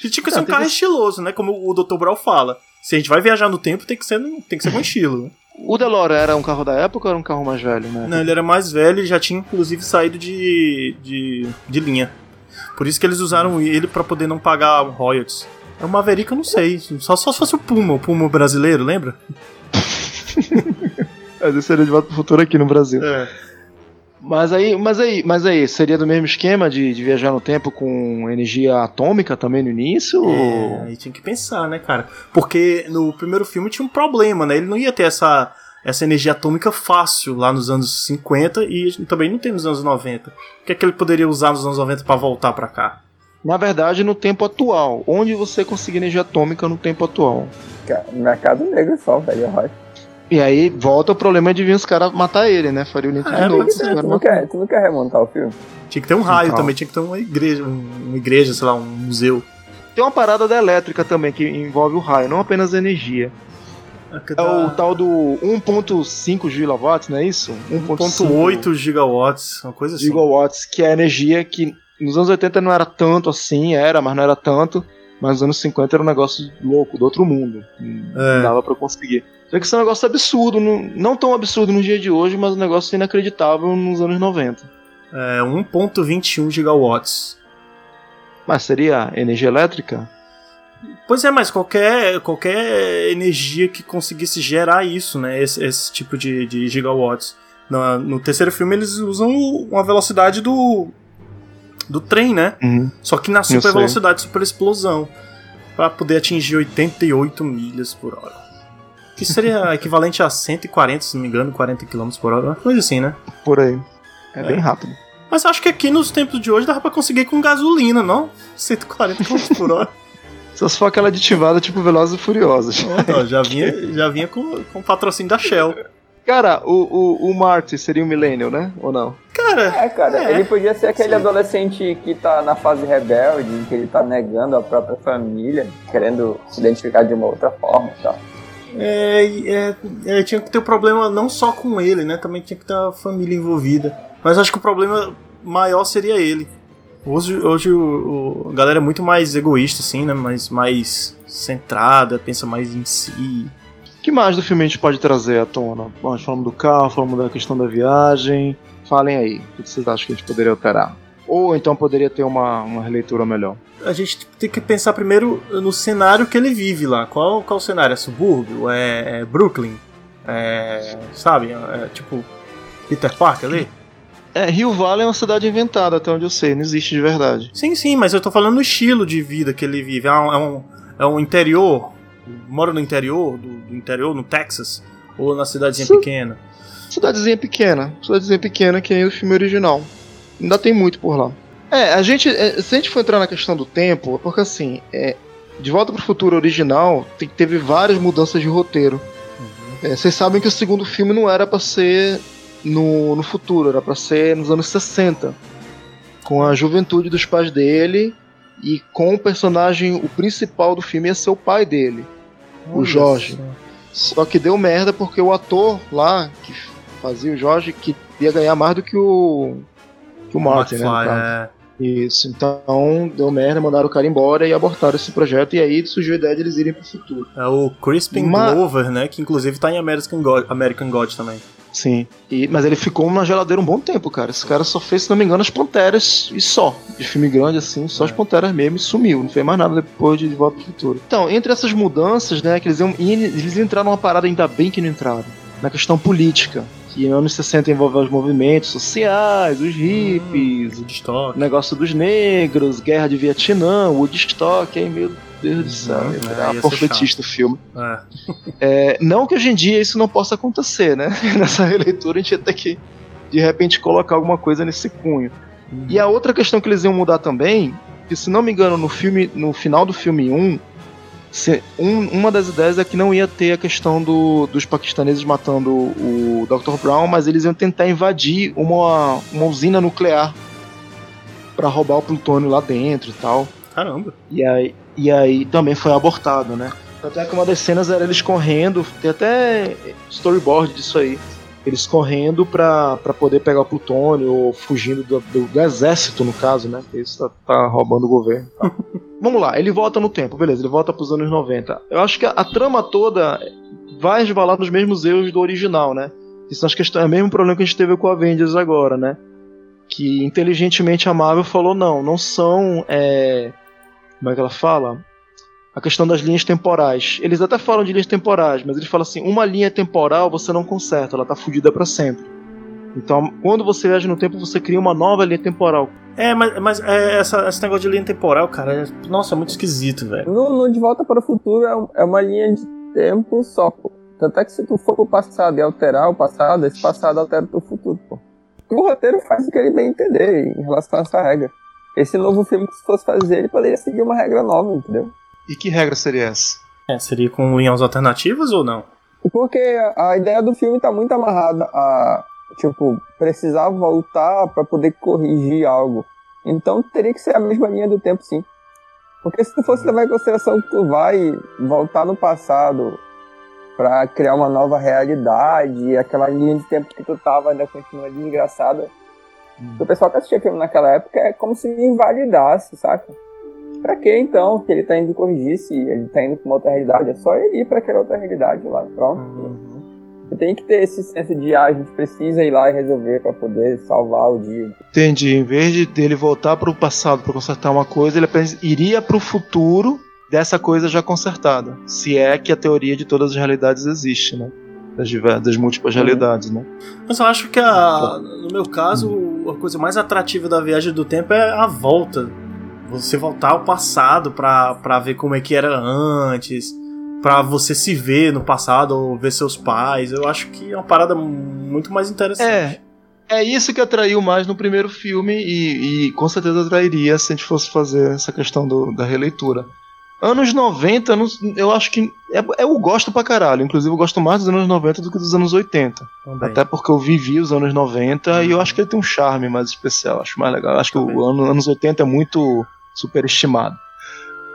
Speaker 2: A gente tinha que ser um carro
Speaker 1: que-
Speaker 2: estiloso, né? Como o Dr. Brown fala. Se a gente vai viajar no tempo, tem que ser, tem que ser com estilo. né?
Speaker 1: O DeLorean era um carro da época ou era um carro mais velho, né?
Speaker 2: Não, ele era mais velho e já tinha inclusive saído de, de, de linha. Por isso que eles usaram ele pra poder não pagar royalties. É o Maverick, eu não sei. Só, só se fosse o Puma, o Puma brasileiro, lembra?
Speaker 1: Mas esse seria de volta pro futuro aqui no Brasil.
Speaker 2: É.
Speaker 1: Mas aí, mas aí, mas aí, seria do mesmo esquema de, de viajar no tempo com energia atômica também no início?
Speaker 2: É,
Speaker 1: ou-
Speaker 2: aí tinha que pensar, né, cara? Porque no primeiro filme tinha um problema, né? Ele não ia ter essa, essa energia atômica fácil lá nos anos 50 e também não tem nos anos 90. O que é que ele poderia usar nos anos 90 pra voltar pra cá?
Speaker 1: Na verdade, no tempo atual. Onde você conseguir energia atômica no tempo atual?
Speaker 3: Cara, Mercado negro só, velho. eu acho.
Speaker 1: E aí volta o problema de vir os caras matar ele, né? Faria o Link
Speaker 2: É,
Speaker 1: caras
Speaker 3: Tu não, quer, tu não quer remontar o filme?
Speaker 2: Tinha que ter um raio
Speaker 1: Então.
Speaker 2: também, tinha que ter uma igreja, um- uma igreja, sei lá, um museu.
Speaker 1: Tem uma parada da elétrica também que envolve o raio, não apenas a energia. É o tal do 1.5 gigawatts, não é isso?
Speaker 2: 1.8 gigawatts, uma coisa assim.
Speaker 1: gigawatts, que é a energia que nos anos 80 não era tanto assim, era, mas não era tanto. Mas nos anos 50 era um negócio louco, do outro mundo. Não
Speaker 2: É.
Speaker 1: dava pra conseguir. Só que isso é um negócio absurdo, não, não tão absurdo no dia de hoje, mas um negócio inacreditável nos anos 90.
Speaker 2: É 1.21 gigawatts.
Speaker 1: Mas seria energia elétrica?
Speaker 2: Pois é, mas qualquer, qualquer energia que conseguisse gerar isso, né? Esse, esse tipo de, de gigawatts. No, no terceiro filme eles usam uma velocidade do. Do trem, né? Só que na super velocidade, super explosão. Pra poder atingir 88 milhas por hora. Que seria equivalente a 140, se não me engano, 40 km por hora. Coisa assim, né?
Speaker 1: Por aí. É,
Speaker 2: É.
Speaker 1: bem rápido.
Speaker 2: Mas acho que aqui nos tempos de hoje dava pra conseguir com gasolina, não? 140 km por hora.
Speaker 1: Só se for aquela aditivada tipo Velozes e Furiosos.
Speaker 2: Ó, já vinha, já vinha com, com patrocínio da Shell.
Speaker 1: Cara, o, o, o Marty seria um millennial, né? Ou não?
Speaker 2: Cara,
Speaker 3: É, cara,
Speaker 2: É.
Speaker 3: ele podia ser aquele
Speaker 2: Sim.
Speaker 3: adolescente que tá na fase rebelde, em que ele tá negando a própria família, querendo se identificar de uma outra forma e tal.
Speaker 2: é, é, é, tinha que ter o problema não só com ele, né? Também tinha que ter a família envolvida. Mas acho que o problema maior seria ele. Hoje, hoje o, o- a galera é muito mais egoísta, assim, né? Mais, mais centrada, pensa mais em si.
Speaker 1: Que mais do filme a gente pode trazer à tona? Bom, nós falamos do carro, falamos da questão da viagem. Falem aí, o que vocês acham que a gente poderia alterar? Ou então poderia ter uma, uma releitura melhor?
Speaker 2: A gente tem que pensar primeiro no cenário que ele vive lá. Qual, qual o cenário? É subúrbio? É, é Brooklyn? É, sabe? É, tipo Peter Parker ali?
Speaker 1: É, Rio Valley é uma cidade inventada, até onde eu sei, não existe de verdade.
Speaker 2: Sim, sim, mas eu tô falando do estilo de vida que ele vive. É um, é um, é um interior, mora no interior, do, do, interior, no Texas, ou na cidadezinha pequena?
Speaker 1: Cidadezinha pequena, cidadezinha pequena que é o filme original. Ainda tem muito por lá. É, a gente, é, se a gente for entrar na questão do tempo, é porque assim, é, De Volta para o Futuro original tem, teve várias mudanças de roteiro. Uhum. É, vocês sabem que o segundo filme não era para ser no, no futuro, era para ser nos anos 60. Com a juventude dos pais dele e com o personagem, o principal do filme ia ser o pai dele, Olha o Jorge. Só. só que deu merda porque o ator lá, que fazia o Jorge, queria ganhar mais do que o, que o Martin, né? É. Isso, então deu merda, mandaram o cara embora e abortaram esse projeto, e aí surgiu a ideia de eles irem pro futuro.
Speaker 2: É o Crispin Mas... Glover, né? Que inclusive tá em American God, American God também.
Speaker 1: Sim. E, mas ele ficou na geladeira um bom tempo, cara. Esse cara só fez, se não me engano, as Panteras e só. De filme grande assim, só é. as Panteras mesmo e sumiu. Não fez mais nada depois de, de Volta pro Futuro. Então, entre essas mudanças, né, que eles, iam, eles entraram numa parada, ainda bem que não entraram. Na questão política. Que em anos 60 envolve os movimentos sociais, os hippies,
Speaker 2: hum,
Speaker 1: o negócio dos negros, guerra de Vietnã, Woodstock, aí meio Deus do céu, uhum, é, é profetista o filme. É. É, não que hoje em dia isso não possa acontecer, né? Nessa releitura a gente ia ter que, de repente, colocar alguma coisa nesse cunho. Uhum. E a outra questão que eles iam mudar também, que se não me engano, no filme, no final do filme 1, se, um, uma das ideias é que não ia ter a questão do, dos paquistaneses matando o Dr. Brown, mas eles iam tentar invadir uma, uma usina nuclear para roubar o plutônio lá dentro e tal.
Speaker 2: Caramba.
Speaker 1: E aí, e aí também foi abortado, né? Até que uma das cenas era eles correndo, tem até storyboard disso aí. Eles correndo pra, pra poder pegar o plutônio, ou fugindo do, do, do exército, no caso, né? Porque isso tá, tá roubando o governo. Tá. Vamos lá, ele volta no tempo, beleza, ele volta pros anos 90. Eu acho que a, a trama toda vai resvalar nos mesmos erros do original, né? Isso acho que é o mesmo problema que a gente teve com a Avengers agora, né? Que inteligentemente a Marvel falou: não, não são. É, como é que ela fala? A questão das linhas temporais. Eles até falam de linhas temporais, mas eles falam assim: uma linha temporal você não conserta, ela tá fudida para sempre. Então, quando você viaja no tempo, você cria uma nova linha temporal.
Speaker 2: É, mas, mas é, essa, esse negócio de linha temporal, cara, é, nossa, é muito esquisito, velho.
Speaker 3: No, no, De Volta para o Futuro é, é uma linha de tempo só, pô. Tanto é que se tu for pro passado e alterar o passado, esse passado altera o teu futuro, pô. O roteiro faz o que ele bem entender em relação a essa regra. Esse novo filme que se fosse fazer, ele poderia seguir uma regra nova, entendeu?
Speaker 1: E que regra seria essa?
Speaker 2: É, seria com linhas alternativas ou não?
Speaker 3: Porque a ideia do filme tá muito amarrada a, tipo, precisar voltar para poder corrigir algo. Então teria que ser a mesma linha do tempo, sim. Porque se tu fosse levar em consideração que tu vai voltar no passado para criar uma nova realidade, e aquela linha de tempo que tu tava ainda continua desgraçada, Hum. O pessoal que assistia filme naquela época é como se invalidasse, saca? Pra que então que ele tá indo corrigir se ele tá indo pra uma outra realidade? É só ele ir pra aquela outra realidade lá, pronto. Uhum. Você tem que ter esse senso de ah, a gente precisa ir lá e resolver para poder salvar o dia.
Speaker 1: Entendi. Em vez de dele voltar para o passado para consertar uma coisa, ele apenas iria para o futuro dessa coisa já consertada. Se é que a teoria de todas as realidades existe, né? Das, das múltiplas uhum. realidades, né?
Speaker 2: Mas eu acho que a, no meu caso, a coisa mais atrativa da viagem do tempo é a volta. Você voltar ao passado pra, pra ver como é que era antes, pra você se ver no passado ou ver seus pais. Eu acho que é uma parada muito mais interessante.
Speaker 1: É. É isso que atraiu mais no primeiro filme e, e com certeza atrairia se a gente fosse fazer essa questão do, da releitura. Anos 90, eu acho que. É, eu gosto pra caralho. Inclusive, eu gosto mais dos anos 90 do que dos anos 80. Também. Até porque eu vivi os anos 90 uhum. e eu acho que ele tem um charme mais especial. Acho mais legal. Acho Também. que o ano, anos 80 é muito superestimado.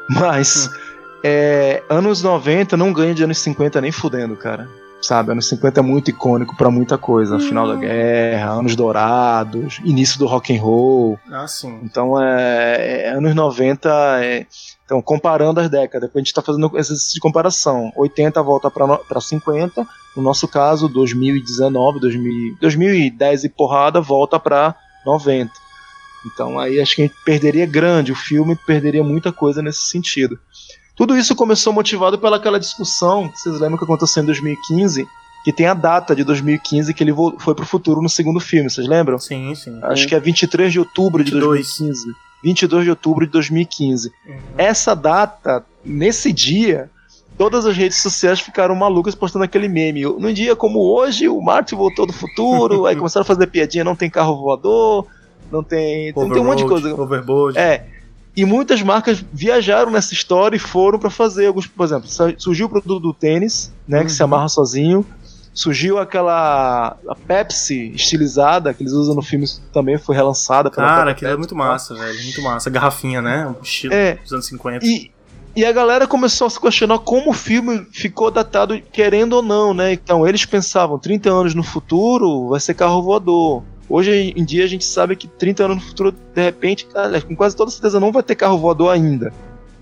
Speaker 1: Mas. Uhum. É, anos 90 não ganha de anos 50 nem fudendo, cara. Sabe? Anos 50 é muito icônico para muita coisa. Final da guerra, anos dourados, início do rock and roll.
Speaker 2: Ah, sim.
Speaker 1: Então, é, é anos 90. É, então, comparando as décadas, a gente está fazendo exercício de comparação. 80 volta para 50, no nosso caso, 2019, 2000, 2010 e porrada volta para 90. Então, aí acho que a gente perderia grande, o filme perderia muita coisa nesse sentido. Tudo isso começou motivado pelaquela discussão, vocês lembram que aconteceu em 2015, que tem a data de 2015 que ele foi pro futuro no segundo filme, vocês lembram?
Speaker 2: Sim, sim.
Speaker 1: Acho que é 23 de outubro de
Speaker 2: 22.
Speaker 1: 2015. 22 de outubro de 2015.
Speaker 2: Uhum.
Speaker 1: Essa data, nesse dia, todas as redes sociais ficaram malucas postando aquele meme. Num dia como hoje, o Martin voltou do futuro, aí começaram a fazer piadinha, não tem carro voador, não tem, não tem um monte de
Speaker 2: Overboard,
Speaker 1: coisa.
Speaker 2: Overboard.
Speaker 1: É. E muitas marcas viajaram nessa história e foram pra fazer alguns, por exemplo, surgiu o produto do tênis, né, que se
Speaker 2: Uhum.
Speaker 1: amarra sozinho. Surgiu aquela a Pepsi estilizada que eles usam no filme também foi relançada pela
Speaker 2: Cara, aquilo é muito massa, velho. Muito massa. Garrafinha, né? Um estilo
Speaker 1: É.
Speaker 2: dos anos 50.
Speaker 1: E, e a galera começou a se questionar como o filme ficou datado, querendo ou não, né? Então, eles pensavam, 30 anos no futuro vai ser carro voador. Hoje em dia a gente sabe que 30 anos no futuro, de repente, cara, com quase toda certeza não vai ter carro voador ainda.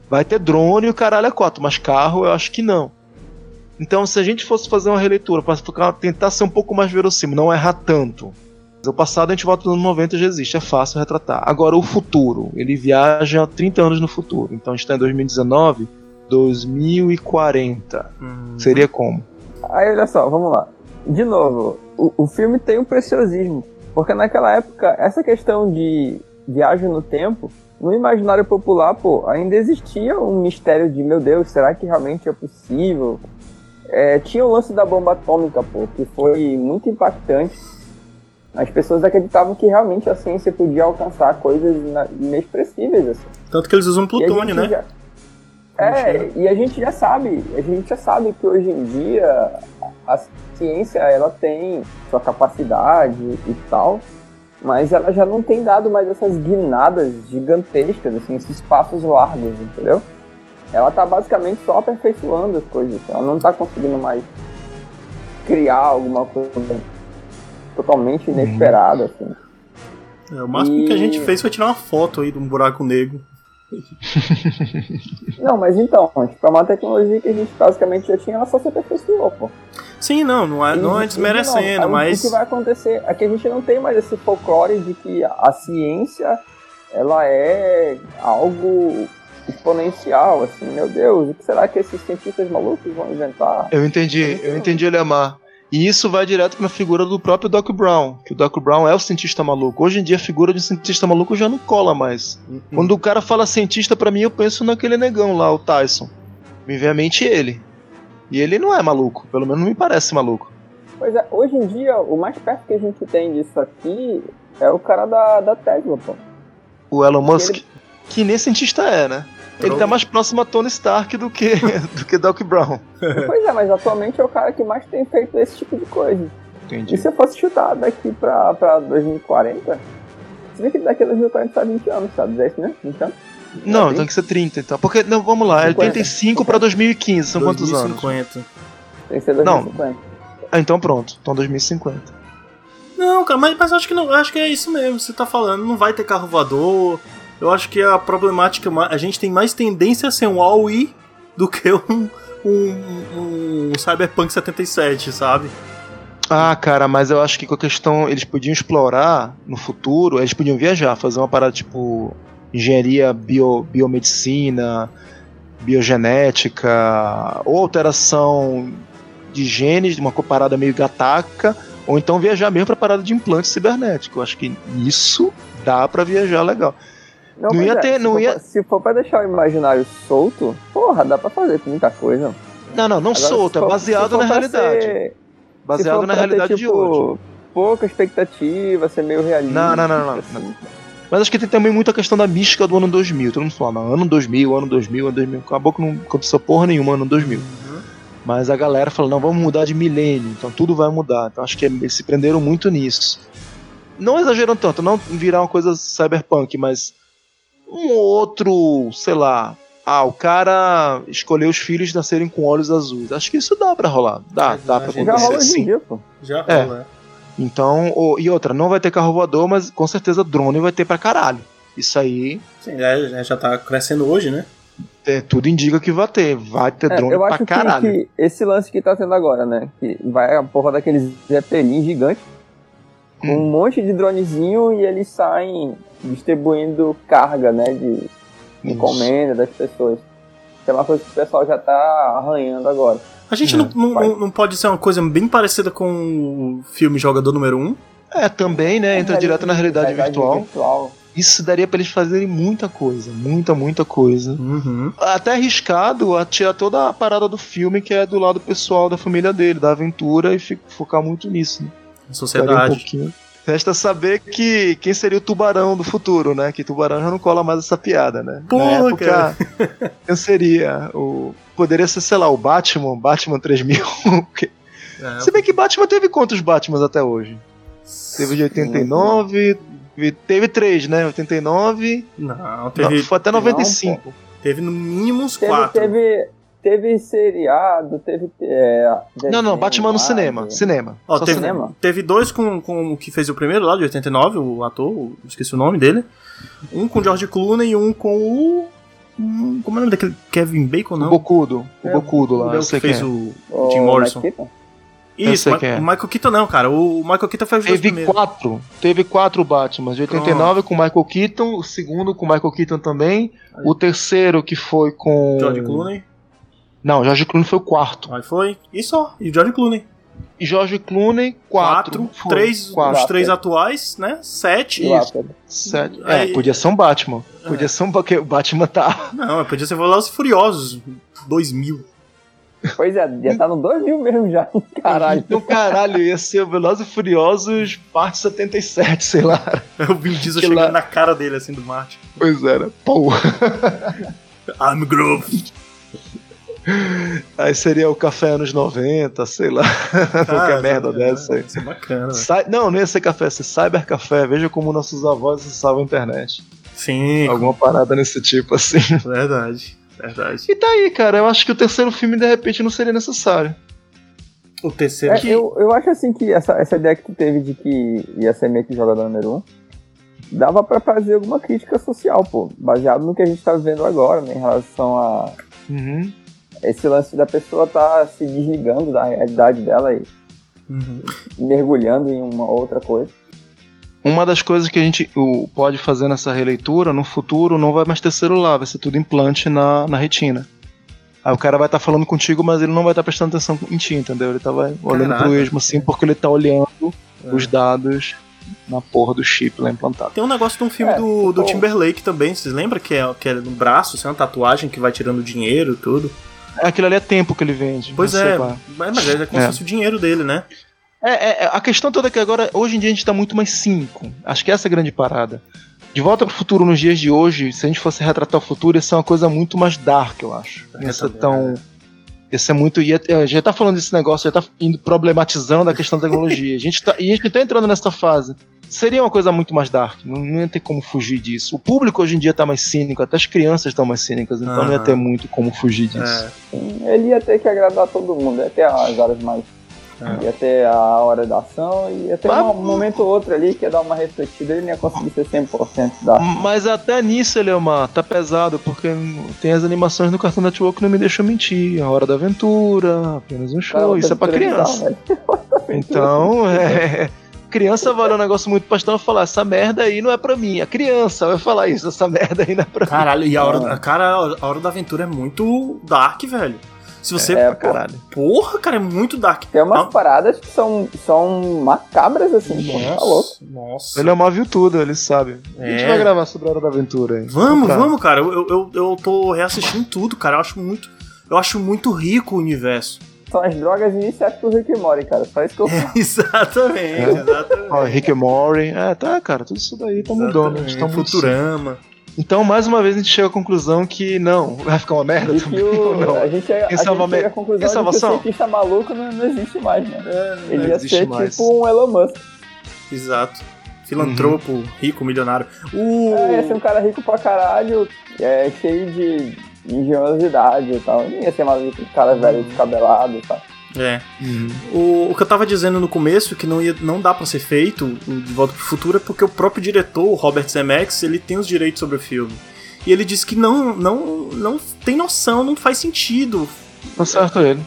Speaker 1: Vai ter drone e o caralho é quatro, mas carro eu acho que não. Então, se a gente fosse fazer uma releitura para tentar ser um pouco mais verossímil, não errar tanto. O passado a gente volta nos anos 90 já existe, é fácil retratar. Agora, o futuro, ele viaja 30 anos no futuro. Então a gente está em 2019, 2040.
Speaker 2: Hum.
Speaker 1: Seria como?
Speaker 3: Aí olha só, vamos lá. De novo, o, o filme tem um preciosismo. Porque naquela época, essa questão de viagem no tempo, no imaginário popular, pô, ainda existia um mistério de, meu Deus, será que realmente é possível? É, tinha o lance da bomba atômica, pô, que foi muito impactante. As pessoas acreditavam que realmente a ciência podia alcançar coisas inexpressíveis, assim.
Speaker 2: Tanto que eles usam plutônio, né?
Speaker 3: já- É, e a gente já sabe, a gente já sabe que hoje em dia a ciência ela tem sua capacidade e tal, mas ela já não tem dado mais essas guinadas gigantescas, assim, esses passos largos, entendeu? Ela tá basicamente só aperfeiçoando as coisas, ela não tá conseguindo mais criar alguma coisa totalmente inesperada, assim.
Speaker 2: É, o máximo
Speaker 3: E-
Speaker 2: que a gente fez foi tirar uma foto aí de um buraco negro.
Speaker 3: Não, mas então, tipo, é uma tecnologia que a gente basicamente já tinha, ela só se aperfeiçoou, pô.
Speaker 2: Sim, não, não é, não é desmerecendo,
Speaker 3: de novo,
Speaker 2: mas.
Speaker 3: O que vai acontecer é que a gente não tem mais esse folclore de que a ciência ela é algo exponencial, assim, meu Deus, o que será que esses cientistas malucos vão inventar?
Speaker 1: Eu entendi, eu entendi ele amar. E isso vai direto pra figura do próprio Doc Brown, que o Doc Brown é o cientista maluco. Hoje em dia a figura de cientista maluco já não cola mais.
Speaker 2: Hum.
Speaker 1: Quando o cara fala cientista, pra mim eu penso naquele negão lá, o Tyson. Me vem à mente ele. E ele não é maluco, pelo menos não me parece maluco.
Speaker 3: Pois é, hoje em dia, o mais perto que a gente tem disso aqui é o cara da, da Tesla, pô.
Speaker 1: O Elon Musk,
Speaker 3: Ele-
Speaker 1: que nem cientista é, né? Ele tá mais próximo a Tony Stark do que, do que Doc Brown.
Speaker 3: pois é, mas atualmente é o cara que mais tem feito esse tipo de coisa.
Speaker 1: Entendi.
Speaker 3: E se eu fosse chutar daqui pra, pra 2040, você vê que daqui a 2040 tá 20 anos, sabe? 10, né? 20 anos?
Speaker 1: Não, tem que ser 30 então. Porque, não, vamos lá, é
Speaker 3: 50.
Speaker 1: 85 pra 2015, são quantos anos?
Speaker 2: 2050.
Speaker 3: Tem que ser
Speaker 1: Não.
Speaker 3: 2050.
Speaker 1: Ah, então pronto, então 2050.
Speaker 2: Não, cara, mas, mas eu acho que não, eu acho que é isso mesmo. Você tá falando, não vai ter carro voador. Eu acho que a problemática, a gente tem mais tendência a ser um AUI do que um, um, um Cyberpunk 77, sabe?
Speaker 1: Ah, cara, mas eu acho que com a questão. Eles podiam explorar no futuro, eles podiam viajar, fazer uma parada tipo engenharia bio, biomedicina, biogenética, ou alteração de genes, uma co- parada meio gataca, ou então viajar mesmo pra parada de implante cibernético. Eu acho que isso dá pra viajar legal. Não
Speaker 3: mas
Speaker 1: ia ter-
Speaker 3: se
Speaker 1: não
Speaker 3: for
Speaker 1: ia-
Speaker 3: se for pra deixar o imaginário solto, porra, dá pra fazer muita coisa.
Speaker 1: Não, não, não
Speaker 3: Agora,
Speaker 1: solto, é
Speaker 3: for-
Speaker 1: baseado
Speaker 3: se for
Speaker 1: na realidade.
Speaker 3: ser- se
Speaker 1: Baseado na
Speaker 3: pra ter,
Speaker 1: realidade de
Speaker 3: tipo,
Speaker 1: hoje.
Speaker 3: Pouca expectativa, ser meio realista.
Speaker 1: Não, não, não, não,
Speaker 3: assim.
Speaker 1: Mas acho que tem também muita questão da mística do ano 2000. Todo mundo fala, não, ano 2000, ano 2000, ano 2000. Acabou que não aconteceu porra nenhuma ano 2000. Mas a galera fala, não, vamos mudar de milênio, então tudo vai mudar. Então acho que eles se prenderam muito nisso. Não exageram tanto, não virar uma coisa cyberpunk, mas um outro, sei lá, Ah, o cara escolheu os filhos nascerem com olhos azuis. Acho que isso dá pra rolar. Dá,
Speaker 2: É,
Speaker 1: dá pra
Speaker 2: já
Speaker 3: Já
Speaker 1: acontecer
Speaker 3: rola hoje em dia, pô.
Speaker 2: Já
Speaker 1: É.
Speaker 2: rola, é.
Speaker 1: Então, o- e outra, não vai ter carro voador, mas com certeza drone vai ter pra caralho. Isso aí,
Speaker 2: Sim, já, já- já tá crescendo hoje, né?
Speaker 1: é, tudo indica que vai ter. Vai ter
Speaker 3: É,
Speaker 1: drone
Speaker 3: eu
Speaker 1: pra
Speaker 3: acho
Speaker 1: caralho.
Speaker 3: que esse lance que tá tendo agora, né? Que vai a porra daqueles Zeppelin gigantes com
Speaker 1: Hum.
Speaker 3: um monte de dronezinho e eles saem distribuindo carga, né? De encomenda das pessoas. Que é uma coisa que o pessoal já tá arranhando agora.
Speaker 2: A gente
Speaker 1: É,
Speaker 2: não, não, não- pode ser uma coisa bem parecida com o filme Jogador Número 1.
Speaker 1: É, também, né? Entra direto na realidade virtual.
Speaker 3: virtual.
Speaker 1: Isso daria pra eles fazerem muita coisa. Muita, muita coisa.
Speaker 2: Uhum.
Speaker 1: Até arriscado a tirar toda a parada do filme que é do lado pessoal da família dele, da aventura, e focar muito nisso. Né? Um
Speaker 2: Sociedade.
Speaker 1: pouquinho. Resta saber que quem seria o tubarão do futuro, né? Que tubarão já não cola mais essa piada, né?
Speaker 2: Porra,
Speaker 1: Na época, quem seria? O... Poderia ser, sei lá, o Batman, Batman 3000.
Speaker 2: É,
Speaker 1: Se bem que Batman teve quantos Batmans até hoje? Teve de 89, teve- teve três, né? 89,
Speaker 2: Não,
Speaker 1: não,
Speaker 2: teve,
Speaker 1: foi até 95.
Speaker 2: teve no mínimo uns
Speaker 3: Teve,
Speaker 2: quatro.
Speaker 3: teve, teve seriado, teve. É,
Speaker 1: não, não, Batman no cinema, cinema.
Speaker 2: Ó,
Speaker 1: Só
Speaker 2: teve,
Speaker 1: cinema.
Speaker 2: teve dois com, com o que fez o primeiro lá, de 89, o ator, o- esqueci o nome dele. Um com o George Clooney e um com o. hum, Como é o nome daquele? Kevin Bacon,
Speaker 1: O
Speaker 2: não?
Speaker 1: Gokudo, o
Speaker 2: É,
Speaker 1: Gokudo lá,
Speaker 2: o que fez
Speaker 1: é.
Speaker 2: o
Speaker 3: O
Speaker 2: Jim Morrison. Isso, Ma-
Speaker 1: quem é.
Speaker 2: o Michael Keaton não, cara. O Michael Keaton dois
Speaker 1: Teve
Speaker 2: primeiros.
Speaker 1: quatro, teve quatro Batman, de 89 com Michael Keaton, o segundo com Michael Keaton também, o terceiro que foi com...
Speaker 2: George Clooney,
Speaker 1: Não, George Clooney foi o quarto.
Speaker 2: aí foi. E só. E o George Clooney.
Speaker 1: E George Clooney, quatro.
Speaker 2: Quatro. Três,
Speaker 1: quatro.
Speaker 2: os três atuais, né? Sete.
Speaker 1: Sete.
Speaker 2: Aí-
Speaker 1: É, podia ser um Batman. Podia ser um porque o Batman tá.
Speaker 2: Não, podia ser Velozes e Furiosos. 2000.
Speaker 3: Pois é, já tá no 2000 mesmo já. Caralho.
Speaker 1: Então, caralho, ia ser o Velozes e Furiosos parte 77, sei lá.
Speaker 2: O Vin Diesel chegando
Speaker 1: lá-
Speaker 2: na cara dele, assim, do Marte.
Speaker 1: Pois era. Pô.
Speaker 2: I'm Groove.
Speaker 1: Aí seria o café anos 90, sei lá. Qualquer merda
Speaker 2: é,
Speaker 1: dessa aí.
Speaker 2: Isso é bacana,
Speaker 1: Não, não ia ser café, ia ser cyber café. Veja como nossos avós acessavam a internet.
Speaker 2: Sim,
Speaker 1: Alguma parada nesse tipo assim.
Speaker 2: verdade. Verdade.
Speaker 1: E tá aí, cara. Eu acho que o terceiro filme de repente não seria necessário.
Speaker 2: O terceiro
Speaker 3: É,
Speaker 2: que.
Speaker 3: eu, eu acho assim que essa, essa ideia que tu teve de que ia ser meio que jogador número um, dava pra fazer alguma crítica social, pô, baseado no que a gente tá vivendo agora, né, em relação a
Speaker 1: Uhum.
Speaker 3: Esse lance da pessoa tá se desligando da realidade dela e
Speaker 2: Uhum.
Speaker 3: mergulhando em uma outra coisa.
Speaker 1: Uma das coisas que a gente pode fazer nessa releitura, no futuro, não vai mais ter celular, vai ser tudo implante na, na retina. Aí o cara vai estar falando contigo, mas ele não vai estar prestando atenção em ti, entendeu? Ele tá vai, olhando
Speaker 2: Caraca.
Speaker 1: pro esmo assim, porque ele tá olhando
Speaker 2: É.
Speaker 1: os dados na porra do chip lá implantado.
Speaker 2: Tem um negócio de um filme
Speaker 3: É,
Speaker 2: do, do. Timberlake também, vocês lembram? Que é, que é no braço, assim, uma tatuagem que vai tirando dinheiro e tudo.
Speaker 1: Aquilo ali é tempo que ele vende.
Speaker 2: Pois é,
Speaker 1: qual
Speaker 2: mas é como
Speaker 1: É.
Speaker 2: se fosse o dinheiro dele, né?
Speaker 1: É, é, é, a questão toda é que agora, hoje em dia, a gente tá muito mais cínico. Acho que essa é a grande parada. De volta pro futuro nos dias de hoje, se a gente fosse retratar o futuro, ia ser uma coisa muito mais dark, eu acho.
Speaker 2: É,
Speaker 1: ser
Speaker 2: também,
Speaker 1: tão. Ia ser muito. Eh, já tá falando desse negócio, já tá indo problematizando a questão da tecnologia. A gente tá, e a gente tá entrando nessa fase. Seria uma coisa muito mais dark, não, não ia ter como fugir disso. O público hoje em dia tá mais cínico, até as crianças estão mais cínicas, então não ia ter muito como fugir disso.
Speaker 2: É.
Speaker 3: Ele ia ter que agradar todo mundo, ia ter as horas mais.
Speaker 2: É.
Speaker 3: Ia ter a hora da ação, e ia ter
Speaker 1: Mas-
Speaker 3: um momento ou outro ali que ia dar uma refletida, ele não ia conseguir ser 100% da.
Speaker 1: Mas até nisso, Eleomar, tá pesado, porque tem as animações no Cartoon Network que não me deixam mentir. A Hora da Aventura, apenas um show, isso é pra criança. Então, é. Criança vai olhar um negócio muito pastel e falar: essa merda aí não é pra mim. A criança vai falar isso: essa merda aí não é pra mim.
Speaker 2: Caralho, e a hora, cara, a hora da aventura é muito dark, velho. Se você.
Speaker 3: É,
Speaker 1: caralho.
Speaker 2: Porra, cara, é muito dark.
Speaker 3: Tem umas
Speaker 2: Ah.
Speaker 3: paradas que são, são macabras, assim, pô, tá louco.
Speaker 2: Nossa.
Speaker 1: O Eleomar viu tudo, ele sabe. A gente
Speaker 2: É.
Speaker 1: vai gravar sobre a Hora da Aventura aí.
Speaker 2: Vamos,
Speaker 1: Pra-
Speaker 2: vamos, cara. Eu, eu, eu tô reassistindo tudo, cara. Eu acho muito. Eu acho muito rico o universo.
Speaker 3: São as drogas iniciais pro Rick e Morty, cara. Só isso que eu falo.
Speaker 2: exatamente,
Speaker 1: É.
Speaker 2: exatamente.
Speaker 1: Ó, Rick and Morty. É, tá, cara, tudo isso daí tá mudando. A gente tá
Speaker 2: Futurama.
Speaker 1: Então, mais uma vez, a gente chega à conclusão que não, vai ficar uma merda
Speaker 3: E
Speaker 1: também.
Speaker 3: o,
Speaker 1: não.
Speaker 3: a gente, a,
Speaker 1: Quem
Speaker 3: gente
Speaker 1: salva
Speaker 3: chega
Speaker 1: me-
Speaker 3: à conclusão
Speaker 1: quem
Speaker 3: que o cientista maluco não, não existe mais, né? Ele
Speaker 1: não
Speaker 3: ia ser
Speaker 1: mais.
Speaker 3: tipo um Elon Musk.
Speaker 2: Exato. Filantropo, rico, milionário. O.
Speaker 3: É, ia ser um cara rico pra caralho, é, cheio de engenhosidade e tal. Não ia ser mais um cara velho descabelado e tal.
Speaker 2: É. O, o que eu tava dizendo no começo, que não, ia, não dá pra ser feito o De Volta pro Futuro, é porque o próprio diretor, o Robert Zemeckis, ele tem os direitos sobre o filme. E ele disse que não, não, não tem noção, não faz sentido.
Speaker 1: Tá certo ele.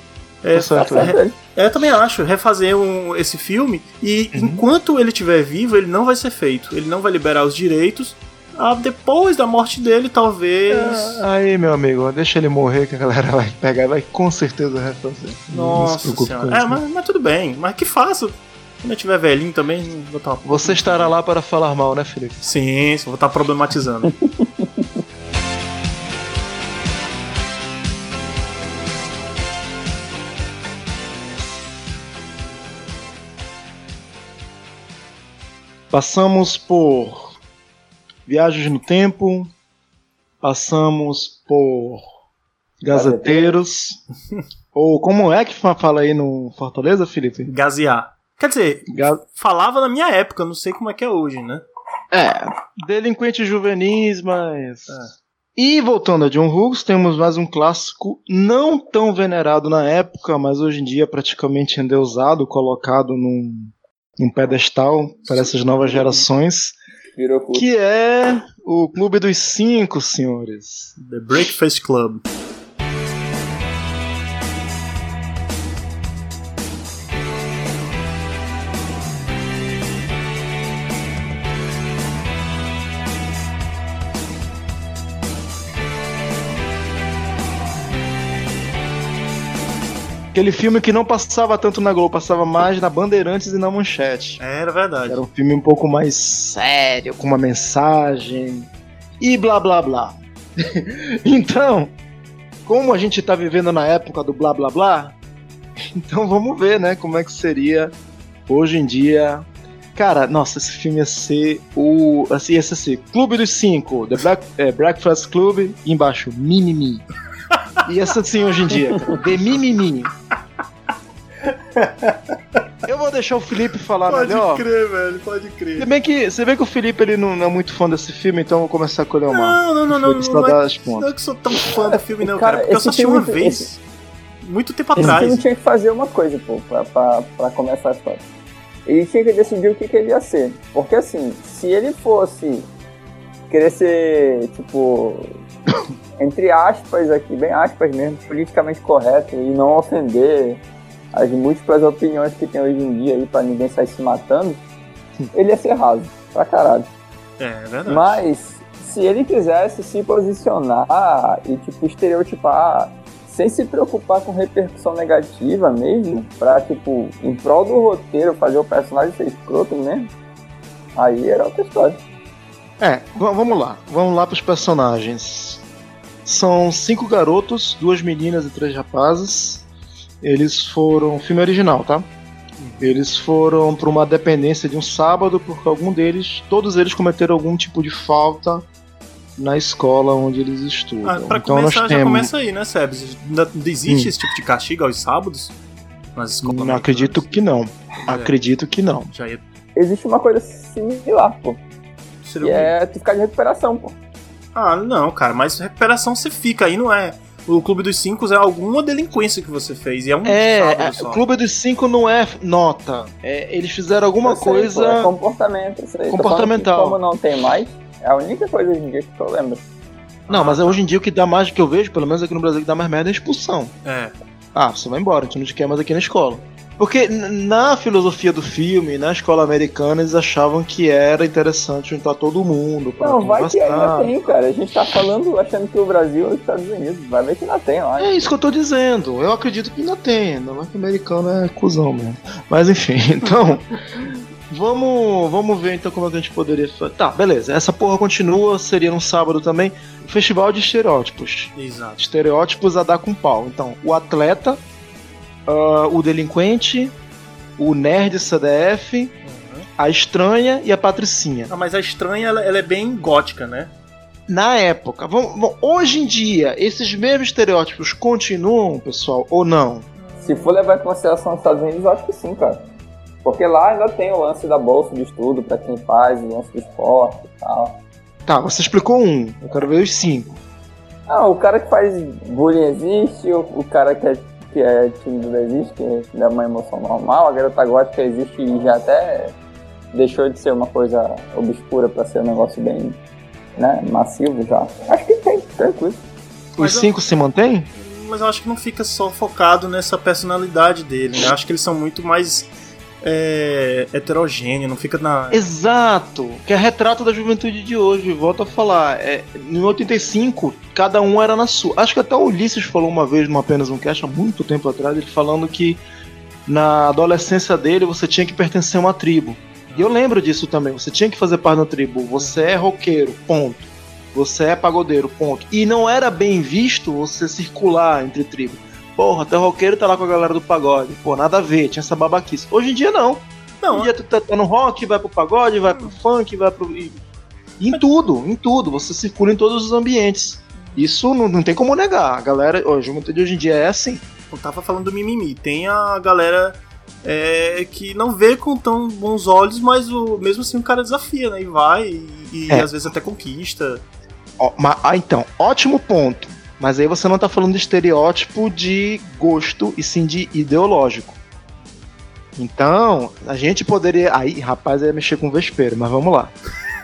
Speaker 2: É,
Speaker 1: Tá certo
Speaker 3: Tá
Speaker 1: ele.
Speaker 2: é, eu também acho, refazer um- esse filme e enquanto ele estiver vivo, ele não vai ser feito. Ele não vai liberar os direitos. Ah, depois da morte dele, talvez.
Speaker 1: Aí, meu amigo, deixa ele morrer que a galera vai pegar e vai com certeza refazer. Não
Speaker 2: Nossa
Speaker 1: se preocupe
Speaker 2: senhora. É,
Speaker 1: isso.
Speaker 2: mas, mas tudo bem. Mas que faça. Quando eu tiver velhinho também, não vou estar.
Speaker 1: Você estará lá para falar mal, né, Felipe?
Speaker 2: Sim, vou estar problematizando.
Speaker 1: Passamos por Viagens no Tempo, passamos por Gazeteiros, ou como é que fa- fala aí no Fortaleza, Felipe?
Speaker 2: Gazear. Quer dizer,
Speaker 1: Ga-
Speaker 2: falava na minha época, não sei como é que é hoje, né?
Speaker 1: É, delinquentes juvenis, mas.
Speaker 2: É.
Speaker 1: E voltando a John Hughes, temos mais um clássico não tão venerado na época, mas hoje em dia praticamente endeusado, colocado num, num pedestal para essas novas gerações,
Speaker 3: Virou culto.
Speaker 1: que é o Clube dos Cinco, senhores.
Speaker 2: The Breakfast Club.
Speaker 1: Aquele filme que não passava tanto na Globo, passava mais na Bandeirantes e na Manchete.
Speaker 2: Era verdade.
Speaker 1: Era um filme um pouco mais sério, com uma mensagem e blá blá blá. então, como a gente tá vivendo na época do blá blá blá, então vamos ver, né, como é que seria hoje em dia. Cara, nossa, esse filme ia ser o. Assim, ia ser assim, Clube dos Cinco, The Black, é, Breakfast Club, embaixo, Mimimi. Ia ser assim hoje em dia, cara, The Mimimi. Eu vou deixar o Felipe falar melhor.
Speaker 2: crer, velho, pode crer.
Speaker 1: Se bem que, se bem que o Felipe ele não, não é muito fã desse filme, então eu vou começar com ele Omar.
Speaker 2: Não, não, não, não. Não, é,
Speaker 1: as
Speaker 2: não
Speaker 1: pontas.
Speaker 2: é que sou tão fã do filme, não,
Speaker 3: Cara,
Speaker 2: cara. Porque eu
Speaker 3: esse
Speaker 2: só assisti uma vez. Muito tempo
Speaker 3: Esse
Speaker 2: atrás.
Speaker 3: filme tinha que fazer uma coisa, pô, pra, pra, pra começar a história. Ele tinha que decidir o que, que ele ia ser. Porque assim, se ele fosse querer ser, tipo, entre aspas aqui, bem aspas mesmo, politicamente correto e não ofender as múltiplas opiniões que tem hoje em dia aí pra ninguém sair se matando, ele ia ser raso, pra caralho.
Speaker 2: É, é verdade.
Speaker 3: Mas se ele quisesse se posicionar e tipo estereotipar sem se preocupar com repercussão negativa mesmo, pra tipo, em prol do roteiro fazer o personagem ser escroto mesmo, aí era outra história.
Speaker 1: É, vamos lá. Vamos lá pros personagens. São cinco garotos, duas meninas e três rapazes. Eles foram. Filme original, tá? Eles foram para uma dependência de um sábado porque algum deles, todos eles cometeram algum tipo de falta na escola onde eles estudam.
Speaker 2: Ah, pra
Speaker 1: então
Speaker 2: começar,
Speaker 1: nós
Speaker 2: já
Speaker 1: temos.
Speaker 2: começa aí, né, Sebs? Ainda existe
Speaker 1: Hum.
Speaker 2: esse tipo de castigo aos sábados? Nas escolas
Speaker 1: Não acredito que não. Acredito que não.
Speaker 2: Já ia.
Speaker 3: Existe uma coisa similar, pô,
Speaker 2: Um-
Speaker 3: é tu ficar de recuperação, pô.
Speaker 2: Ah, não, cara, mas recuperação você fica aí, não é? O Clube dos Cinco é alguma delinquência que você fez. E é um
Speaker 1: É, é,
Speaker 2: só.
Speaker 1: o Clube dos Cinco não é nota. É, eles fizeram alguma
Speaker 3: sei, pô,
Speaker 1: coisa.
Speaker 3: é comportamento, isso aí. Que
Speaker 1: comportamental.
Speaker 3: Como não tem mais, é a única coisa hoje em dia que eu lembro.
Speaker 1: Não, mas é hoje em dia o que dá mais que eu vejo, pelo menos aqui no Brasil, que dá mais merda é expulsão.
Speaker 2: É.
Speaker 1: Ah, você vai embora, a gente não te quer mais aqui na escola. Porque na filosofia do filme, na escola americana, eles achavam que era interessante juntar todo mundo pra
Speaker 3: Não, vai que ainda tem, cara. A gente tá falando, achando que o Brasil é os Estados Unidos. Vai ver que ainda tem lá.
Speaker 1: É isso que eu tô dizendo. Eu acredito que ainda tem. Não é que o americano é cuzão mesmo. Mas enfim, então. Vamos, vamos ver então como é que a gente poderia fazer. Tá, beleza. Essa porra continua, seria no sábado também. Festival de estereótipos.
Speaker 2: Exato.
Speaker 1: estereótipos a dar com pau. Então, o atleta, ah, o delinquente, o nerd CDF, a estranha e a patricinha.
Speaker 2: Ah, mas a estranha, ela, ela é bem gótica, né?
Speaker 1: Na época, vamos, bom, hoje em dia, esses mesmos estereótipos continuam, pessoal, ou não?
Speaker 3: Se for levar em consideração os Estados Unidos, eu acho que sim, cara. Porque lá ainda tem o lance da bolsa de estudo pra quem faz, o lance do esporte e tal.
Speaker 1: Tá, você explicou um, eu quero ver os cinco.
Speaker 3: Ah, o cara que faz bullying existe, o, o cara que é, que é tímido existe, que dá uma emoção normal, a garota gótica existe e já até deixou de ser uma coisa obscura pra ser um negócio bem né, massivo já. Acho que tem, tranquilo.
Speaker 1: Os
Speaker 2: Mas eu-
Speaker 1: cinco se mantêm?
Speaker 2: Mas eu acho que não fica só focado nessa personalidade dele, né? Eu acho que eles são muito mais é, heterogêneos, não fica na.
Speaker 1: Exato, que é retrato da juventude de hoje. Volto a falar, é, em 85, cada um era na sua. Acho que até o Ulisses falou uma vez numa apenas um cast há muito tempo atrás, ele falando que na adolescência dele você tinha que pertencer a uma tribo. E eu lembro disso também, você tinha que fazer parte da tribo. Você é roqueiro, ponto. Você é pagodeiro, ponto. E não era bem visto você circular entre tribos. Porra, até roqueiro tá lá com a galera do pagode. Pô, nada a ver, tinha essa babaquice. Hoje em dia não. Hoje
Speaker 2: Não,
Speaker 1: em dia tu tá, tá no rock, vai pro pagode, vai pro funk, vai pro. e- Em tudo, em tudo. Você circula em todos os ambientes. Isso não, não tem como negar. A galera, a juventude hoje em dia é assim.
Speaker 2: eu tava falando do mimimi. Tem a galera é, que não vê com tão bons olhos, mas o, mesmo assim o cara desafia, né? E vai, e, e
Speaker 1: É.
Speaker 2: às vezes até conquista.
Speaker 1: Ó, ma- ah, então, ótimo ponto. Mas aí você não tá falando de estereótipo de gosto e sim de ideológico. Então, a gente poderia. Aí, rapaz, ia mexer com o vespeiro, mas vamos lá.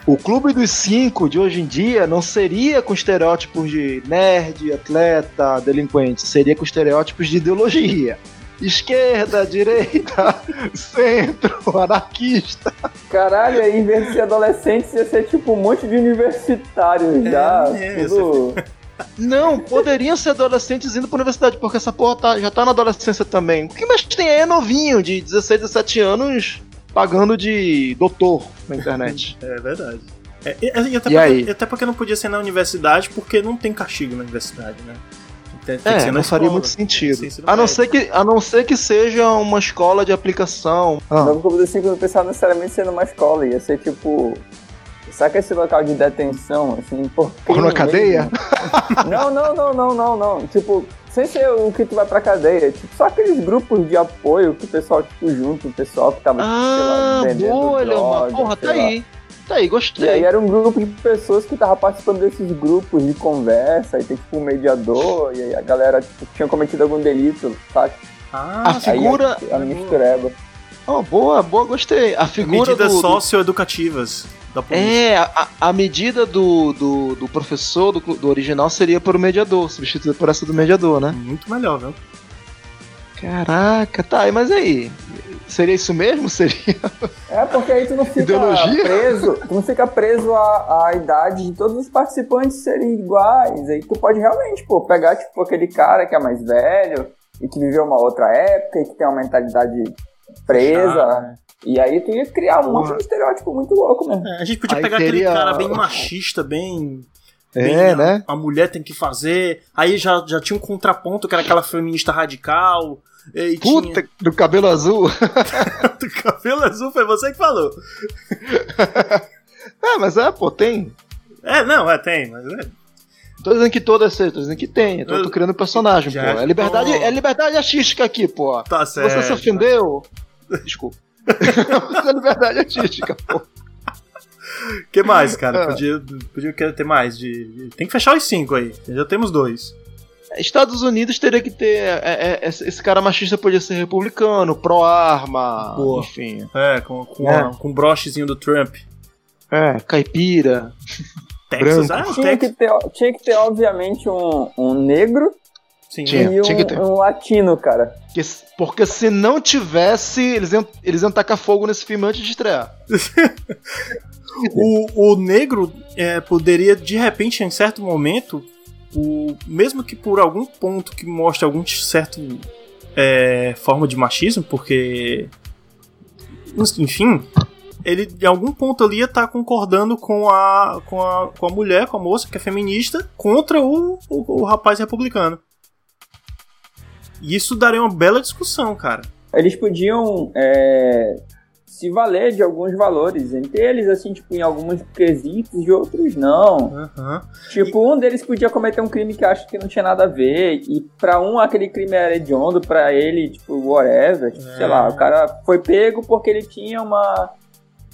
Speaker 1: O Clube dos Cinco de hoje em dia não seria com estereótipos de nerd, atleta, delinquente. Seria com estereótipos de ideologia. Esquerda, direita, centro, anarquista.
Speaker 3: Caralho, aí em vez de ser adolescentes, ia ser tipo um monte de universitários já.
Speaker 2: é,
Speaker 3: tudo...
Speaker 1: Não, poderiam ser adolescentes indo pra universidade, porque essa porra tá- já tá na adolescência também. O que mais tem aí é novinho, de 16, 17 anos, pagando de doutor na internet.
Speaker 2: É verdade. É, e, e até,
Speaker 1: E
Speaker 2: porque,
Speaker 1: aí?
Speaker 2: até porque não podia ser na universidade, porque não tem castigo na universidade, né? Tem, tem que
Speaker 1: é, não faria
Speaker 2: escola.
Speaker 1: muito sentido. A não,
Speaker 2: médio.
Speaker 1: ser que, a não ser que seja uma escola de aplicação. Ah,
Speaker 3: Novo Clube dos Cinco não pensava necessariamente ser numa escola, ia ser tipo. Saca esse local de detenção, assim, por
Speaker 1: Por uma cadeia?
Speaker 3: Não, não, não, não, não, não. Tipo, sem ser o que tu vai pra cadeia, tipo, só aqueles grupos de apoio que o pessoal, tipo, junto, o pessoal que tava,
Speaker 1: ah
Speaker 3: sei lá, vendendo
Speaker 1: boa,
Speaker 3: droga,
Speaker 1: Porra,
Speaker 3: sei
Speaker 1: tá
Speaker 3: lá.
Speaker 1: aí. Tá aí,
Speaker 3: E aí
Speaker 1: gostei.
Speaker 3: era um grupo de pessoas que tava participando desses grupos de conversa, aí tem tipo um mediador, e aí a galera tipo, tinha cometido algum delito, sabe?
Speaker 2: Ah,
Speaker 1: A figura-
Speaker 3: Aí a, a mistureba.
Speaker 1: Oh, boa, boa, gostei. A figura
Speaker 2: medidas
Speaker 1: do, do-
Speaker 2: socioeducativas da polícia.
Speaker 1: É, a, a medida do, do, do professor, do, do original, seria por o mediador, substituída por essa do mediador, né?
Speaker 2: Muito melhor, viu?
Speaker 1: Caraca, tá, mas aí? Seria isso mesmo? Seria?
Speaker 3: É, porque aí tu não fica
Speaker 1: Ideologia?
Speaker 3: preso, tu não fica preso à, à idade de todos os participantes serem iguais. Aí tu pode realmente, pô, pegar, tipo, aquele cara que é mais velho e que viveu uma outra época e que tem uma mentalidade presa.
Speaker 2: Ah,
Speaker 3: E aí tu ia criar um monte de estereótipo muito louco mesmo.
Speaker 2: é, a gente podia
Speaker 1: Aí
Speaker 2: pegar
Speaker 1: teria-
Speaker 2: aquele cara bem machista, bem. bem
Speaker 1: É,
Speaker 2: a,
Speaker 1: né?
Speaker 2: A mulher tem que fazer. Aí já, já tinha um contraponto, que era aquela feminista radical. E
Speaker 1: Puta, do cabelo azul.
Speaker 2: tinha... do cabelo azul, foi você que falou.
Speaker 1: É, mas é, pô, tem.
Speaker 2: É, não, é, tem, mas é.
Speaker 1: Tô dizendo que todas sei, tô dizendo que tem. Eu tô, tô criando personagem,
Speaker 2: Já
Speaker 1: pô. É liberdade,
Speaker 2: tô-
Speaker 1: é liberdade artística aqui, pô.
Speaker 2: Tá certo.
Speaker 1: você se ofendeu. Desculpa. É liberdade artística, pô.
Speaker 2: O que mais, cara?
Speaker 1: Ah.
Speaker 2: Podia, podia querer ter mais. De, Tem que fechar os cinco aí. Já temos dois.
Speaker 1: Estados Unidos teria que ter. é, é, esse esse cara machista podia ser republicano, pró-arma, enfim.
Speaker 2: É, com, com,
Speaker 1: É.
Speaker 2: com o brochezinho do Trump.
Speaker 1: É, caipira.
Speaker 2: Texas, ah,
Speaker 3: Tinha que
Speaker 2: Texas.
Speaker 3: ter, tinha que ter obviamente, um, um negro
Speaker 2: Sim.
Speaker 1: Tinha.
Speaker 3: e um,
Speaker 1: que ter.
Speaker 3: um latino, cara.
Speaker 1: Porque, porque se não tivesse, eles iam, eles iam tacar fogo nesse filme antes de estrear.
Speaker 2: O, o negro é, poderia, de repente, em certo momento, o, mesmo que por algum ponto que mostre algum certo é, forma de machismo, porque. Enfim, ele em algum ponto ali ia estar concordando com a, com, a, com a mulher, com a moça que é feminista, contra o, o, o rapaz republicano. E isso daria uma bela discussão, cara.
Speaker 3: Eles podiam é, se valer de alguns valores entre eles, assim, tipo, em alguns quesitos e outros não.
Speaker 2: Aham.
Speaker 3: Tipo, um deles podia cometer um crime que acha que não tinha nada a ver, e pra um aquele crime era hediondo, pra ele, tipo, whatever. Tipo,
Speaker 2: É.
Speaker 3: sei lá, o cara foi pego porque ele tinha uma.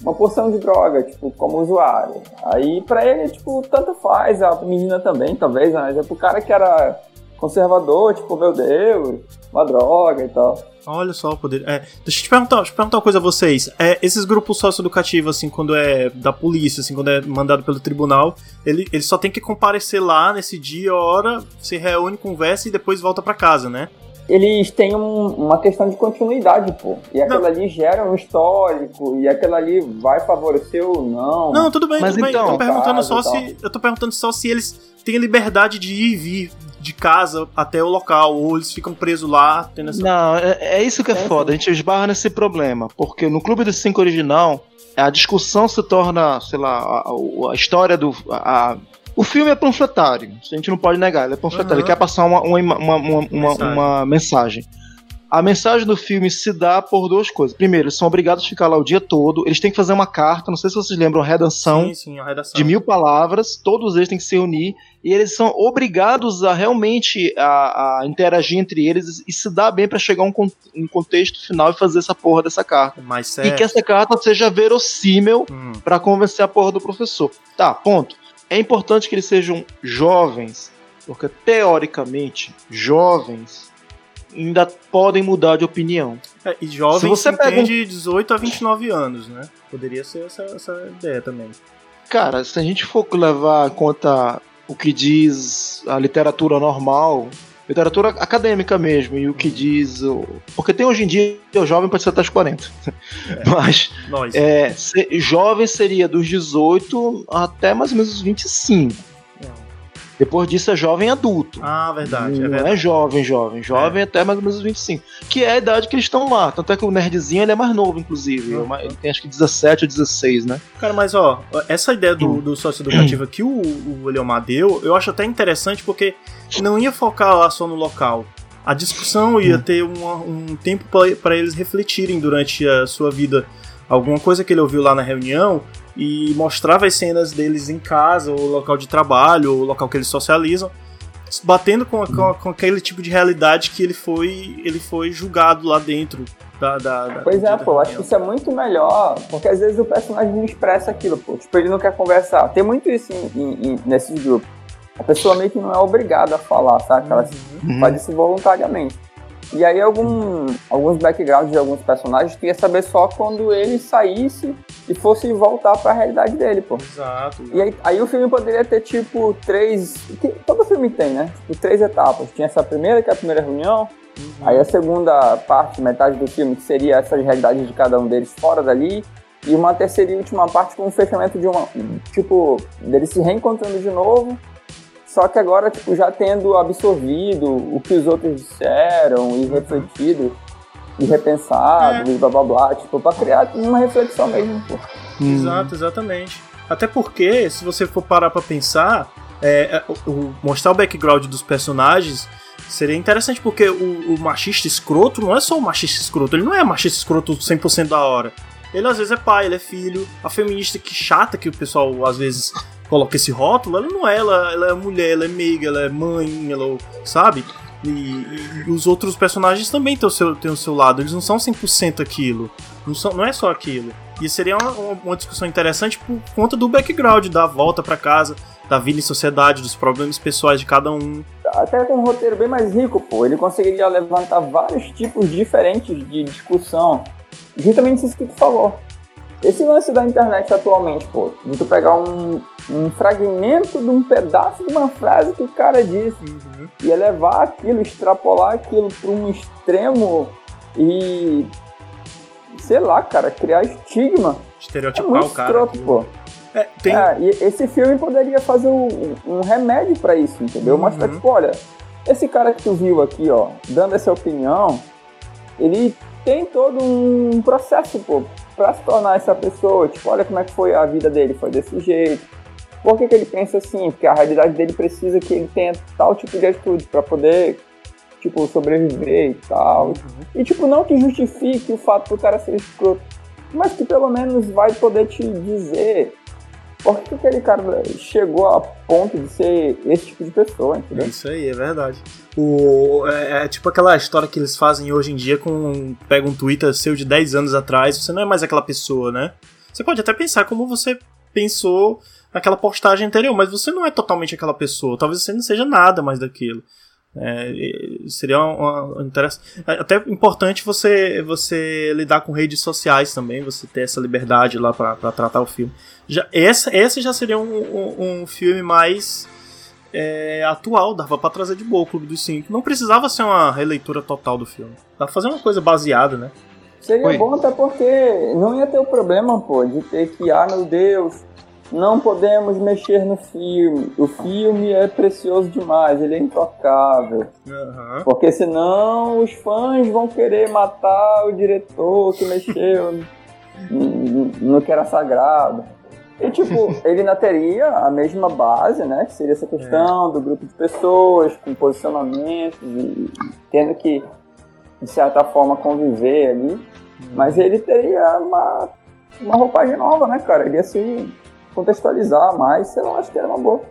Speaker 3: uma porção de droga, tipo, como usuário. Aí pra ele, tipo, tanto faz, a menina também, talvez, mas é pro cara que era conservador, tipo, meu Deus, uma droga e tal.
Speaker 2: Olha só o poder. É, deixa eu te perguntar, deixa eu perguntar uma coisa a vocês. É, esses grupos socioeducativos, assim, quando é da polícia, assim, quando é mandado pelo tribunal, ele, ele só tem que comparecer lá nesse dia, hora, se reúne, conversa e depois volta para casa, né?
Speaker 3: Eles têm um, uma questão de continuidade, pô. E aquilo ali gera um histórico, e aquilo ali vai favorecer ou não.
Speaker 2: Não, tudo bem,
Speaker 1: Mas
Speaker 2: tudo bem.
Speaker 1: então-
Speaker 2: eu tô perguntando só se. Eu tô perguntando só se eles têm liberdade de ir e vir de casa até o local, ou eles ficam presos lá, tendo essa.
Speaker 1: Não, é, é isso que é
Speaker 3: É,
Speaker 1: foda. A gente esbarra nesse problema. Porque no Clube dos Cinco original, a discussão se torna, sei lá, a, a- história do. a- a- o filme é panfletário. A gente não pode negar, ele é panfletário.
Speaker 2: Uhum.
Speaker 1: Ele quer passar uma, uma, uma, uma, uma-
Speaker 2: Mensagem.
Speaker 1: uma mensagem. A mensagem do filme se dá por duas coisas. Primeiro, eles são obrigados a ficar lá o dia todo. Eles têm que fazer uma carta. Não sei se vocês lembram, redação
Speaker 2: sim, sim, a redação.
Speaker 1: de mil palavras, todos eles têm que se reunir e eles são obrigados a realmente a, a interagir entre eles e se dar bem pra chegar a um, um contexto final e fazer essa porra dessa carta.
Speaker 2: Mais
Speaker 1: E
Speaker 2: sério.
Speaker 1: que essa carta seja verossímil
Speaker 2: Hum,
Speaker 1: pra convencer a porra do professor. Tá, ponto. É importante que eles sejam jovens, porque teoricamente jovens ainda podem mudar de opinião.
Speaker 2: é, e jovem
Speaker 1: Se você pega
Speaker 2: de 18 a 29 anos, né? Poderia ser essa, essa ideia também.
Speaker 1: Cara, se a gente for levar em conta o que diz a literatura normal, literatura acadêmica mesmo, e o que diz. O... Porque tem hoje em dia o jovem pode ser até os 40. Mas
Speaker 2: Nós.
Speaker 1: é, se- jovem seria dos 18 até mais ou menos os 25. Depois disso é jovem adulto.
Speaker 2: Ah, verdade, é
Speaker 1: não
Speaker 2: verdade.
Speaker 1: é jovem, jovem. Jovem até mais ou menos os 25. Que é a idade que eles estão lá. Tanto é que o nerdzinho ele é mais novo, inclusive.
Speaker 2: Uhum.
Speaker 1: Ele tem acho que 17 ou 16, né?
Speaker 2: Cara, mas ó, essa ideia do,
Speaker 1: Hum.
Speaker 2: do socioeducativo que o, o Eliomar deu, eu acho até interessante porque não ia focar lá só no local. A discussão ia
Speaker 1: Hum.
Speaker 2: ter uma- um tempo para eles refletirem durante a sua vida. Alguma coisa que ele ouviu lá na reunião e mostrava as cenas deles em casa, ou local de trabalho, ou local que eles socializam, batendo com, com, com aquele tipo de realidade que ele foi, ele foi julgado lá dentro da. da, da
Speaker 3: Pois é,
Speaker 2: da
Speaker 3: pô, acho que isso é muito melhor, porque às vezes o personagem não expressa aquilo, pô. Tipo, ele não quer conversar. Tem muito isso em, em- em- nesses grupos. A pessoa meio que não é obrigada a falar, sabe? Ela
Speaker 1: Uhum.
Speaker 3: faz isso voluntariamente. E aí algum, alguns backgrounds de alguns personagens tu ia saber só quando ele saísse e fosse voltar pra realidade dele, pô.
Speaker 2: Exato.
Speaker 3: E aí, aí o filme poderia ter, tipo, três. que todo filme tem, né? Tipo, três etapas. Tinha essa primeira, que é a primeira reunião. Aí a segunda parte, metade do filme, que seria essas realidades de cada um deles fora dali. E uma terceira e última parte com o fechamento de uma. Tipo, deles se reencontrando de novo. Só que agora, tipo, já tendo absorvido o que os outros disseram e refletido e repensado e blá blá blá. Tipo, pra criar uma reflexão mesmo, pô.
Speaker 1: Hum.
Speaker 2: Exato, exatamente. Até porque, se você for parar pra pensar, é, é, o- mostrar o background dos personagens seria interessante, porque o, o machista escroto não é só o machista escroto, ele não é machista escroto 100% da hora. Ele às vezes é pai, ele é filho. A feminista que chata que o pessoal às vezes coloca esse rótulo, ela não é, ela, ela é mulher, ela é meiga, ela é mãe, ela, sabe? E, e- e os outros personagens também têm o, seu, têm o seu lado, eles não são 100% aquilo. Não, são, não é só aquilo. E seria uma, uma- discussão interessante por conta do background, da volta pra casa, da vida em sociedade, dos problemas pessoais de cada um.
Speaker 3: até com um roteiro bem mais rico, pô, ele conseguiria levantar vários tipos diferentes de discussão. Justamente isso que tu falou. Esse lance da internet atualmente, pô, de tu pegar um, um fragmento de um pedaço de uma frase que o cara disse e elevar aquilo, extrapolar aquilo para um extremo e. sei lá, cara, criar estigma. É
Speaker 2: Estereotipar
Speaker 3: muito
Speaker 2: o cara.
Speaker 3: escroto, pô.
Speaker 2: É, tem,
Speaker 3: É, e esse filme poderia fazer um, um remédio pra isso, entendeu?
Speaker 2: Uhum.
Speaker 3: Mostrar, tipo, olha, esse cara que tu viu aqui, ó, dando essa opinião, ele tem todo um processo, pô, pra se tornar essa pessoa. Tipo, olha como é que foi a vida dele, foi desse jeito. Por que, que ele pensa assim? Porque a realidade dele precisa que ele tenha tal tipo de atitude pra poder, tipo, sobreviver e tal. E, tipo, não que justifique o fato do cara ser escroto, mas que pelo menos vai poder te dizer por que aquele cara chegou a ponto de ser esse tipo de pessoa, entendeu?
Speaker 2: Isso aí, é verdade. O, é, é tipo aquela história que eles fazem hoje em dia com. Pega um Twitter seu de 10 anos atrás, você não é mais aquela pessoa, né? Você pode até pensar como você pensou naquela postagem anterior, mas você não é totalmente aquela pessoa. Talvez você não seja nada mais daquilo. É, seria uma, uma interessante. Até importante você você lidar com redes sociais também, você ter essa liberdade lá para tratar o filme. Já, essa, esse já seria um, um, um filme mais é, atual, dava para trazer de boa o Clube dos Cinco. Não precisava ser uma releitura total do filme. Dá pra fazer uma coisa baseada, né?
Speaker 3: Seria Oi. bom até porque não ia ter o problema, pô, de ter que, ah, meu Deus, não podemos mexer no filme. O filme é precioso demais, ele é intocável. Uhum. Porque senão os fãs vão querer matar o diretor que mexeu no, no que era sagrado. E, tipo, ele ainda teria a mesma base, né? Que seria essa questão é. do grupo de pessoas, com posicionamentos e tendo que, de certa forma, conviver ali. Uhum. Mas ele teria uma, uma roupagem nova, né, cara? Ele ia se contextualizar mais, sei lá, acho que era uma boa.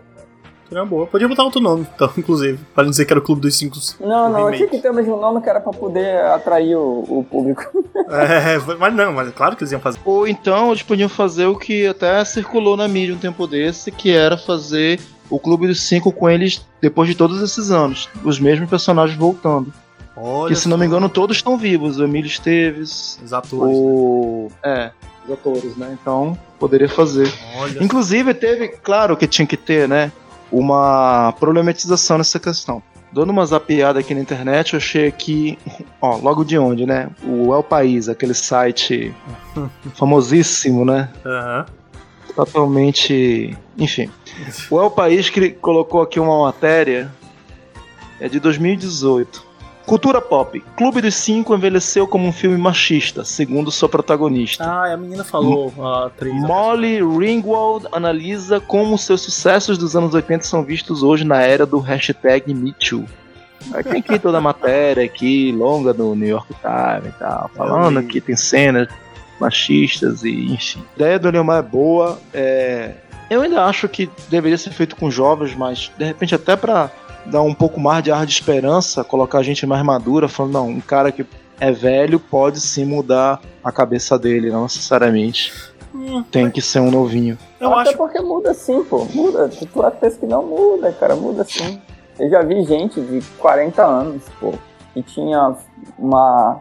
Speaker 2: Seria uma boa. Podia botar outro nome, então, inclusive, para não dizer que era o Clube dos Cinco.
Speaker 3: Não, não, tinha que ter o mesmo nome que era para poder atrair o, o público.
Speaker 2: é, mas não, mas é claro que eles iam fazer.
Speaker 1: Ou então eles podiam fazer o que até circulou na mídia um tempo desse, que era fazer o Clube dos Cinco com eles depois de todos esses anos. Os mesmos personagens voltando. Olha que se não me engano, todos estão vivos. O Emílio Esteves.
Speaker 2: Os atores.
Speaker 1: O. Né? É, os atores, né? Então, poderia fazer. Olha. Inclusive, teve, claro que tinha que ter, né? Uma problematização nessa questão. Dando uma zapiada aqui na internet, eu achei aqui, ó, logo de onde, né? O El País, aquele site famosíssimo, né? Uhum. Totalmente. Enfim. O El País que colocou aqui uma matéria é de 2018. Cultura pop. Clube dos Cinco envelheceu como um filme machista, segundo sua protagonista.
Speaker 2: Ah, a menina falou, a atriz.
Speaker 1: Molly Ringwald analisa como seus sucessos dos anos 80 são vistos hoje na era do hashtag MeToo. Aí tem aqui toda a matéria aqui, longa do New York Times e tal, falando que tem cenas machistas e enfim. A ideia do Leomar é boa, é... eu ainda acho que deveria ser feito com jovens, mas de repente até para dar um pouco mais de ar de esperança, colocar a gente mais madura, falando, não, um cara que é velho pode sim mudar a cabeça dele, não necessariamente. Hum, tem que ser um novinho.
Speaker 3: Eu Até acho... porque muda sim, pô. Muda. Tu pensa que não muda, cara. Muda sim. Eu já vi gente de 40 anos, pô, que tinha uma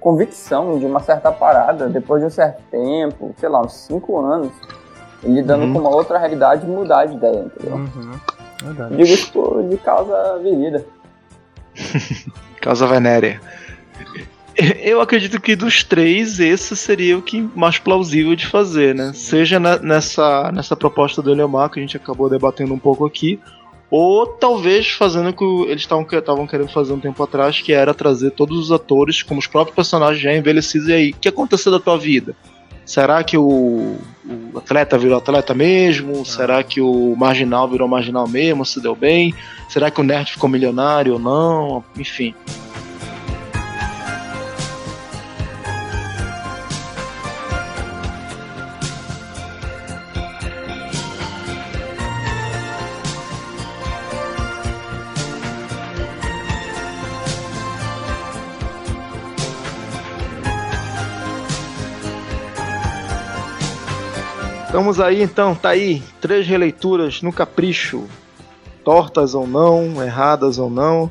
Speaker 3: convicção de uma certa parada depois de um certo tempo, sei lá, uns 5 anos, lidando uhum. com uma outra realidade mudar de ideia, entendeu? Uhum. Verdade. Digo isso de causa venida.
Speaker 1: causa venérea. Eu acredito que dos três, esse seria o que mais plausível de fazer, né? Seja nessa, nessa proposta do Eleomar, que a gente acabou debatendo um pouco aqui, ou talvez fazendo o que eles estavam querendo fazer um tempo atrás, que era trazer todos os atores como os próprios personagens já envelhecidos e aí, o que aconteceu da tua vida? Será que o, o atleta virou atleta mesmo? Ah. Será que o marginal virou marginal mesmo? Se deu bem? Será que o nerd ficou milionário ou não? Enfim. Estamos aí então, tá aí, três releituras no capricho, tortas ou não, erradas ou não.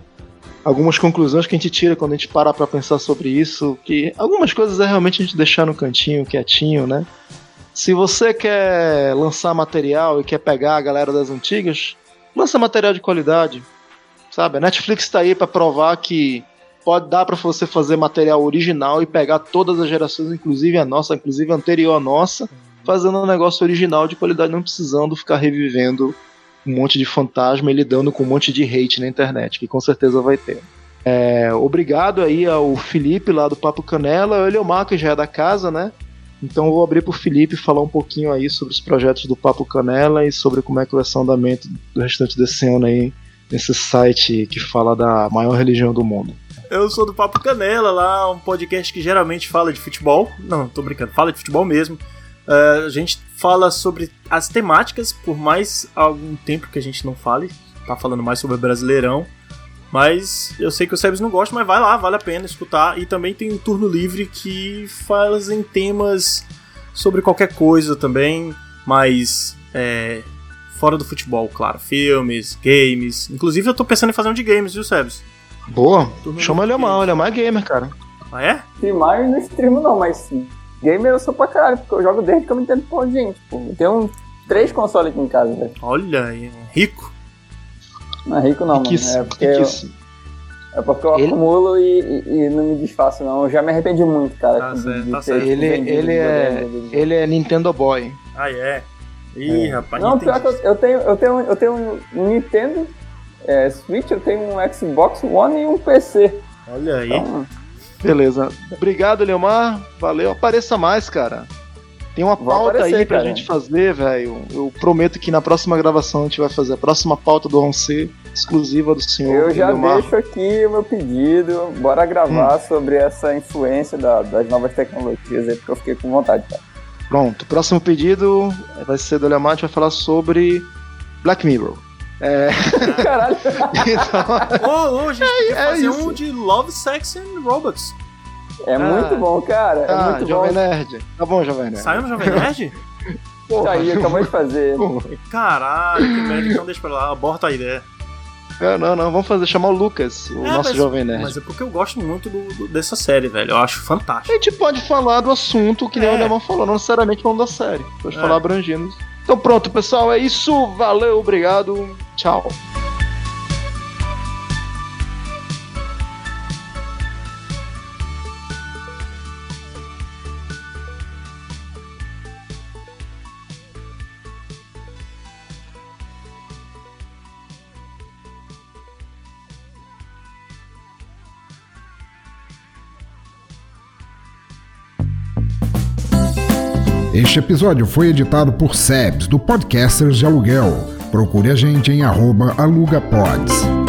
Speaker 1: Algumas conclusões que a gente tira quando a gente para pra pensar sobre isso, que algumas coisas é realmente a gente deixar no cantinho, quietinho, né? Se você quer lançar material e quer pegar a galera das antigas, lança material de qualidade, sabe? A Netflix tá aí para provar que pode dar para você fazer material original e pegar todas as gerações, inclusive a nossa, inclusive a anterior à nossa, fazendo um negócio original de qualidade, não precisando ficar revivendo um monte de fantasma e lidando com um monte de hate na internet, que com certeza vai ter. É, obrigado aí ao Felipe lá do Papo Canela, ele é o Marco já é da casa, né? Então vou abrir para o Felipe falar um pouquinho aí sobre os projetos do Papo Canela e sobre como é que vai ser o andamento do restante desse ano aí nesse site que fala da maior religião do mundo.
Speaker 2: Eu sou do Papo Canela, lá um podcast que geralmente fala de futebol. Não, tô brincando, fala de futebol mesmo. Uh, a gente fala sobre as temáticas, por mais algum tempo que a gente não fale, tá falando mais sobre o Brasileirão. Mas eu sei que o Sebes não gosta, mas vai lá, vale a pena escutar. E também tem um turno livre que fazem temas sobre qualquer coisa também, mas é, fora do futebol, claro. Filmes, games. Inclusive eu tô pensando em fazer um de games, viu, Sebs?
Speaker 1: Boa. Chama ele mal, ele é mais gamer, cara.
Speaker 2: Ah, é?
Speaker 3: Streamar não streamo não, mas gamer eu sou pra caralho, porque eu jogo desde que eu me entendo por gente. Tipo, eu tenho três consoles aqui em casa, velho.
Speaker 2: Olha, é rico.
Speaker 3: Não é rico não,
Speaker 1: Que
Speaker 3: mano.
Speaker 1: isso,
Speaker 3: É porque,
Speaker 1: que
Speaker 3: eu,
Speaker 1: isso.
Speaker 3: é porque eu
Speaker 1: Ele-
Speaker 3: acumulo e, e- e não me desfaço, não. Eu já me arrependi muito, cara.
Speaker 2: Tá
Speaker 3: de-
Speaker 2: certo,
Speaker 3: de
Speaker 2: tá certo.
Speaker 1: Ele, ele, é, ele é Nintendo Boy.
Speaker 2: Ah, é. Ih, rapaz,
Speaker 3: Não, pior que eu, eu tenho, eu tenho, eu tenho um Nintendo é, Switch, eu tenho um Xbox One e um PC.
Speaker 2: Olha aí.
Speaker 3: Então,
Speaker 1: Beleza. Obrigado, Leomar. Valeu. Apareça mais, cara. Tem uma
Speaker 3: Vou
Speaker 1: pauta
Speaker 3: aparecer,
Speaker 1: aí pra
Speaker 3: cara.
Speaker 1: gente fazer, velho. Eu prometo que na próxima gravação a gente vai fazer a próxima pauta do Ronce, exclusiva do senhor
Speaker 3: eu já
Speaker 1: Leomar.
Speaker 3: deixo aqui o meu pedido. Bora gravar sobre essa influência da- das novas tecnologias aí, porque eu fiquei com vontade, cara.
Speaker 1: Pronto. Próximo pedido vai ser do Leomar, a gente vai falar sobre Black Mirror. É,
Speaker 3: Caralho.
Speaker 1: então,
Speaker 2: Ô, ô, a gente podia
Speaker 1: é
Speaker 2: fazer
Speaker 1: isso.
Speaker 2: um de Love, Sex and Robots.
Speaker 3: É
Speaker 1: Ah.
Speaker 3: muito bom, cara. É
Speaker 1: ah,
Speaker 3: muito
Speaker 1: Jovem
Speaker 3: bom.
Speaker 1: Nerd. Tá bom, Jovem Nerd.
Speaker 2: Saiu no Jovem Nerd?
Speaker 3: Isso aí, acabou de fazer.
Speaker 1: Porra.
Speaker 2: Caralho, que merda. Então deixa pra lá, aborta a ideia.
Speaker 1: Não, não, não. Vamos fazer chamar o Lucas, o
Speaker 2: É,
Speaker 1: nosso
Speaker 2: mas-
Speaker 1: Jovem Nerd.
Speaker 2: Mas é porque eu gosto muito do- do- dessa série, velho. Eu acho
Speaker 1: A
Speaker 2: fantástico.
Speaker 1: gente pode falar do assunto que nem
Speaker 2: É.
Speaker 1: o Leomar falou, não necessariamente falando da série. Pode
Speaker 2: É.
Speaker 1: falar abrangindo. Então pronto, pessoal, é isso. Valeu, obrigado. Tchau.
Speaker 5: Este episódio foi editado por Sebs, do Podcasters de Aluguel. Procure a gente em arroba alugapods.